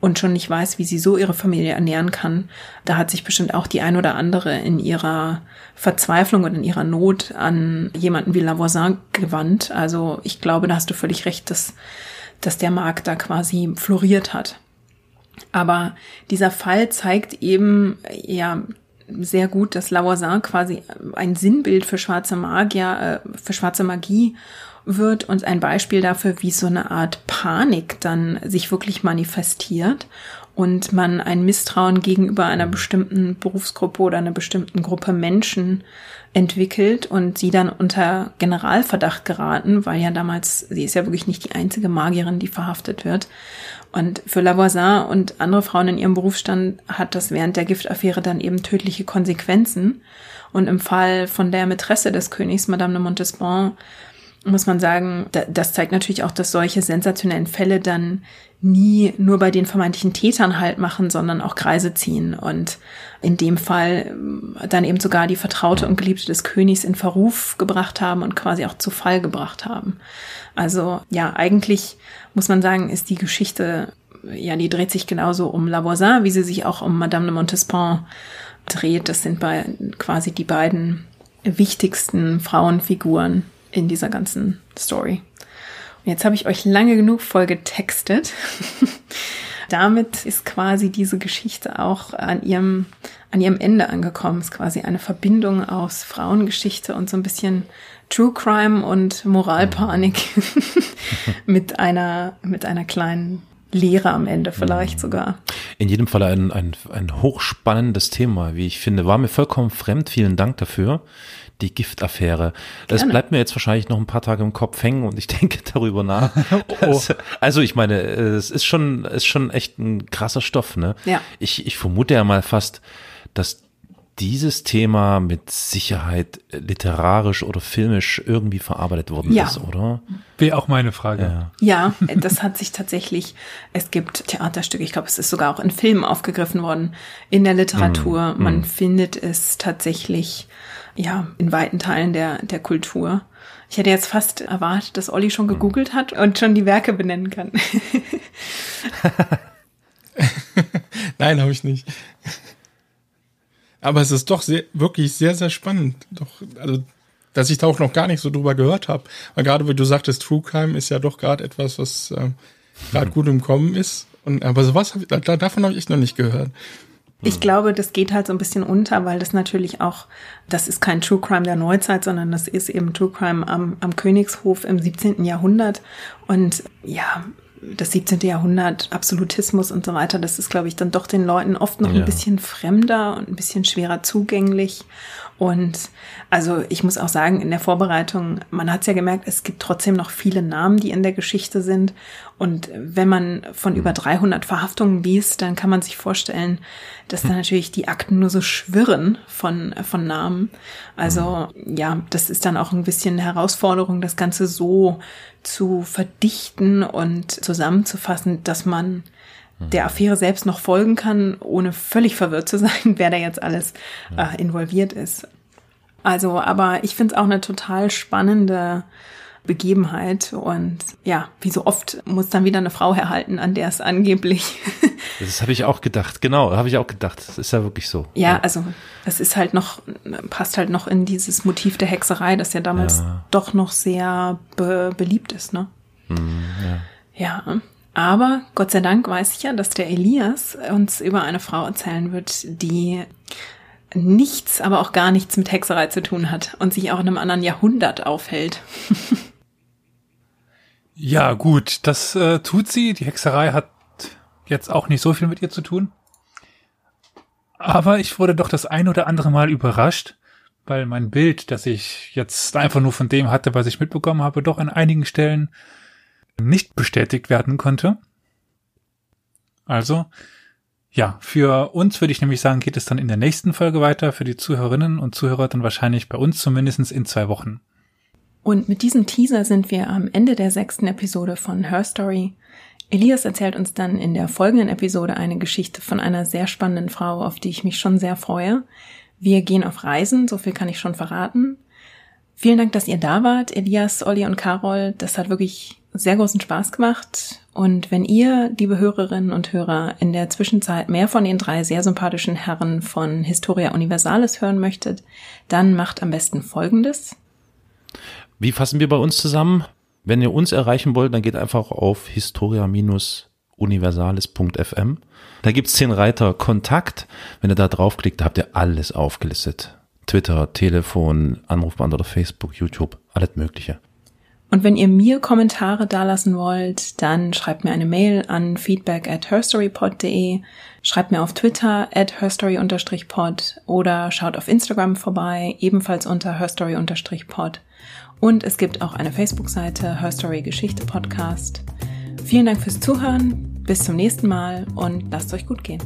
und schon nicht weiß, wie sie so ihre Familie ernähren kann, da hat sich bestimmt auch die ein oder andere in ihrer Verzweiflung und in ihrer Not an jemanden wie Lavoisin gewandt. Also ich glaube, da hast du völlig recht, dass, dass der Markt da quasi floriert hat. Aber dieser Fall zeigt eben, ja, sehr gut, dass Lavoisin quasi ein Sinnbild für schwarze Magier, äh, für schwarze Magie wird und ein Beispiel dafür, wie so eine Art Panik dann sich wirklich manifestiert und man ein Misstrauen gegenüber einer bestimmten Berufsgruppe oder einer bestimmten Gruppe Menschen entwickelt und sie dann unter Generalverdacht geraten, weil ja damals, sie ist ja wirklich nicht die einzige Magierin, die verhaftet wird. Und für Lavoisin und andere Frauen in ihrem Berufsstand hat das während der Giftaffäre dann eben tödliche Konsequenzen. Und im Fall von der Mätresse des Königs, Madame de Montespan, muss man sagen, das zeigt natürlich auch, dass solche sensationellen Fälle dann nie nur bei den vermeintlichen Tätern halt machen, sondern auch Kreise ziehen und in dem Fall ähm, dann eben sogar die Vertraute und Geliebte des Königs in Verruf gebracht haben und quasi auch zu Fall gebracht haben. Also ja, eigentlich muss man sagen, ist die Geschichte, ja, die dreht sich genauso um Lavoisin, wie sie sich auch um Madame de Montespan dreht. Das sind bei, quasi die beiden wichtigsten Frauenfiguren in dieser ganzen Story. Jetzt habe ich euch lange genug voll getextet. Damit ist quasi diese Geschichte auch an ihrem, an ihrem Ende angekommen. Es ist quasi eine Verbindung aus Frauengeschichte und so ein bisschen True Crime und Moralpanik mit einer, mit einer kleinen Lehre am Ende vielleicht sogar. In jedem Fall ein, ein, ein hochspannendes Thema, wie ich finde. War mir vollkommen fremd. Vielen Dank dafür die Giftaffäre. Das bleibt mir jetzt wahrscheinlich noch ein paar Tage im Kopf hängen und ich denke darüber nach. oh. also ich meine, es ist schon, ist schon echt ein krasser Stoff, ne? Ja. Ich, ich vermute ja mal fast, dass dieses Thema mit Sicherheit literarisch oder filmisch irgendwie verarbeitet worden ja. ist, oder? Wäre auch meine Frage. Ja. ja, das hat sich tatsächlich, es gibt Theaterstücke, ich glaube, es ist sogar auch in Filmen aufgegriffen worden, in der Literatur. Mm, Man mm. findet es tatsächlich ja, in weiten Teilen der, der Kultur. Ich hätte jetzt fast erwartet, dass Olli schon gegoogelt hat und schon die Werke benennen kann. Nein, habe ich nicht. Aber es ist doch sehr, wirklich sehr, sehr spannend. Doch, also, dass ich da auch noch gar nicht so drüber gehört habe. Weil gerade, wie du sagtest, True Crime ist ja doch gerade etwas, was äh, gerade gut im Kommen ist. Und, aber sowas hab ich, da, davon habe ich noch nicht gehört. Ich glaube, das geht halt so ein bisschen unter, weil das natürlich auch, das ist kein True Crime der Neuzeit, sondern das ist eben True Crime am, am Königshof im 17. Jahrhundert. Und ja, das 17. Jahrhundert, Absolutismus und so weiter, das ist, glaube ich, dann doch den Leuten oft noch ja. ein bisschen fremder und ein bisschen schwerer zugänglich. Und also ich muss auch sagen, in der Vorbereitung, man hat es ja gemerkt, es gibt trotzdem noch viele Namen, die in der Geschichte sind. Und wenn man von über 300 Verhaftungen liest, dann kann man sich vorstellen, dass da natürlich die Akten nur so schwirren von, von Namen. Also ja, das ist dann auch ein bisschen eine Herausforderung, das Ganze so zu verdichten und zusammenzufassen, dass man der Affäre selbst noch folgen kann, ohne völlig verwirrt zu sein, wer da jetzt alles äh, involviert ist. Also, aber ich finde es auch eine total spannende Begebenheit und ja, wie so oft muss dann wieder eine Frau herhalten, an der es angeblich. das habe ich auch gedacht, genau, habe ich auch gedacht. Das ist ja wirklich so. Ja, ja, also das ist halt noch, passt halt noch in dieses Motiv der Hexerei, das ja damals ja. doch noch sehr be beliebt ist, ne? Mm, ja. ja. Aber Gott sei Dank weiß ich ja, dass der Elias uns über eine Frau erzählen wird, die nichts, aber auch gar nichts mit Hexerei zu tun hat und sich auch in einem anderen Jahrhundert aufhält. ja, gut, das äh, tut sie. Die Hexerei hat jetzt auch nicht so viel mit ihr zu tun. Aber ich wurde doch das ein oder andere Mal überrascht, weil mein Bild, das ich jetzt einfach nur von dem hatte, was ich mitbekommen habe, doch an einigen Stellen nicht bestätigt werden konnte. Also, ja, für uns würde ich nämlich sagen, geht es dann in der nächsten Folge weiter, für die Zuhörerinnen und Zuhörer dann wahrscheinlich bei uns zumindest in zwei Wochen. Und mit diesem Teaser sind wir am Ende der sechsten Episode von Her Story. Elias erzählt uns dann in der folgenden Episode eine Geschichte von einer sehr spannenden Frau, auf die ich mich schon sehr freue. Wir gehen auf Reisen, so viel kann ich schon verraten. Vielen Dank, dass ihr da wart, Elias, Olli und Carol. Das hat wirklich sehr großen Spaß gemacht. Und wenn ihr, liebe Hörerinnen und Hörer, in der Zwischenzeit mehr von den drei sehr sympathischen Herren von Historia Universalis hören möchtet, dann macht am besten Folgendes. Wie fassen wir bei uns zusammen? Wenn ihr uns erreichen wollt, dann geht einfach auf historia-universalis.fm. Da gibt's den Reiter Kontakt. Wenn ihr da draufklickt, habt ihr alles aufgelistet. Twitter, Telefon, Anrufband oder Facebook, YouTube, alles Mögliche. Und wenn ihr mir Kommentare dalassen wollt, dann schreibt mir eine Mail an feedback at herstorypod.de, schreibt mir auf Twitter at herstory-pod oder schaut auf Instagram vorbei, ebenfalls unter herstory-pod. Und es gibt auch eine Facebook-Seite Herstory Geschichte Podcast. Vielen Dank fürs Zuhören, bis zum nächsten Mal und lasst euch gut gehen.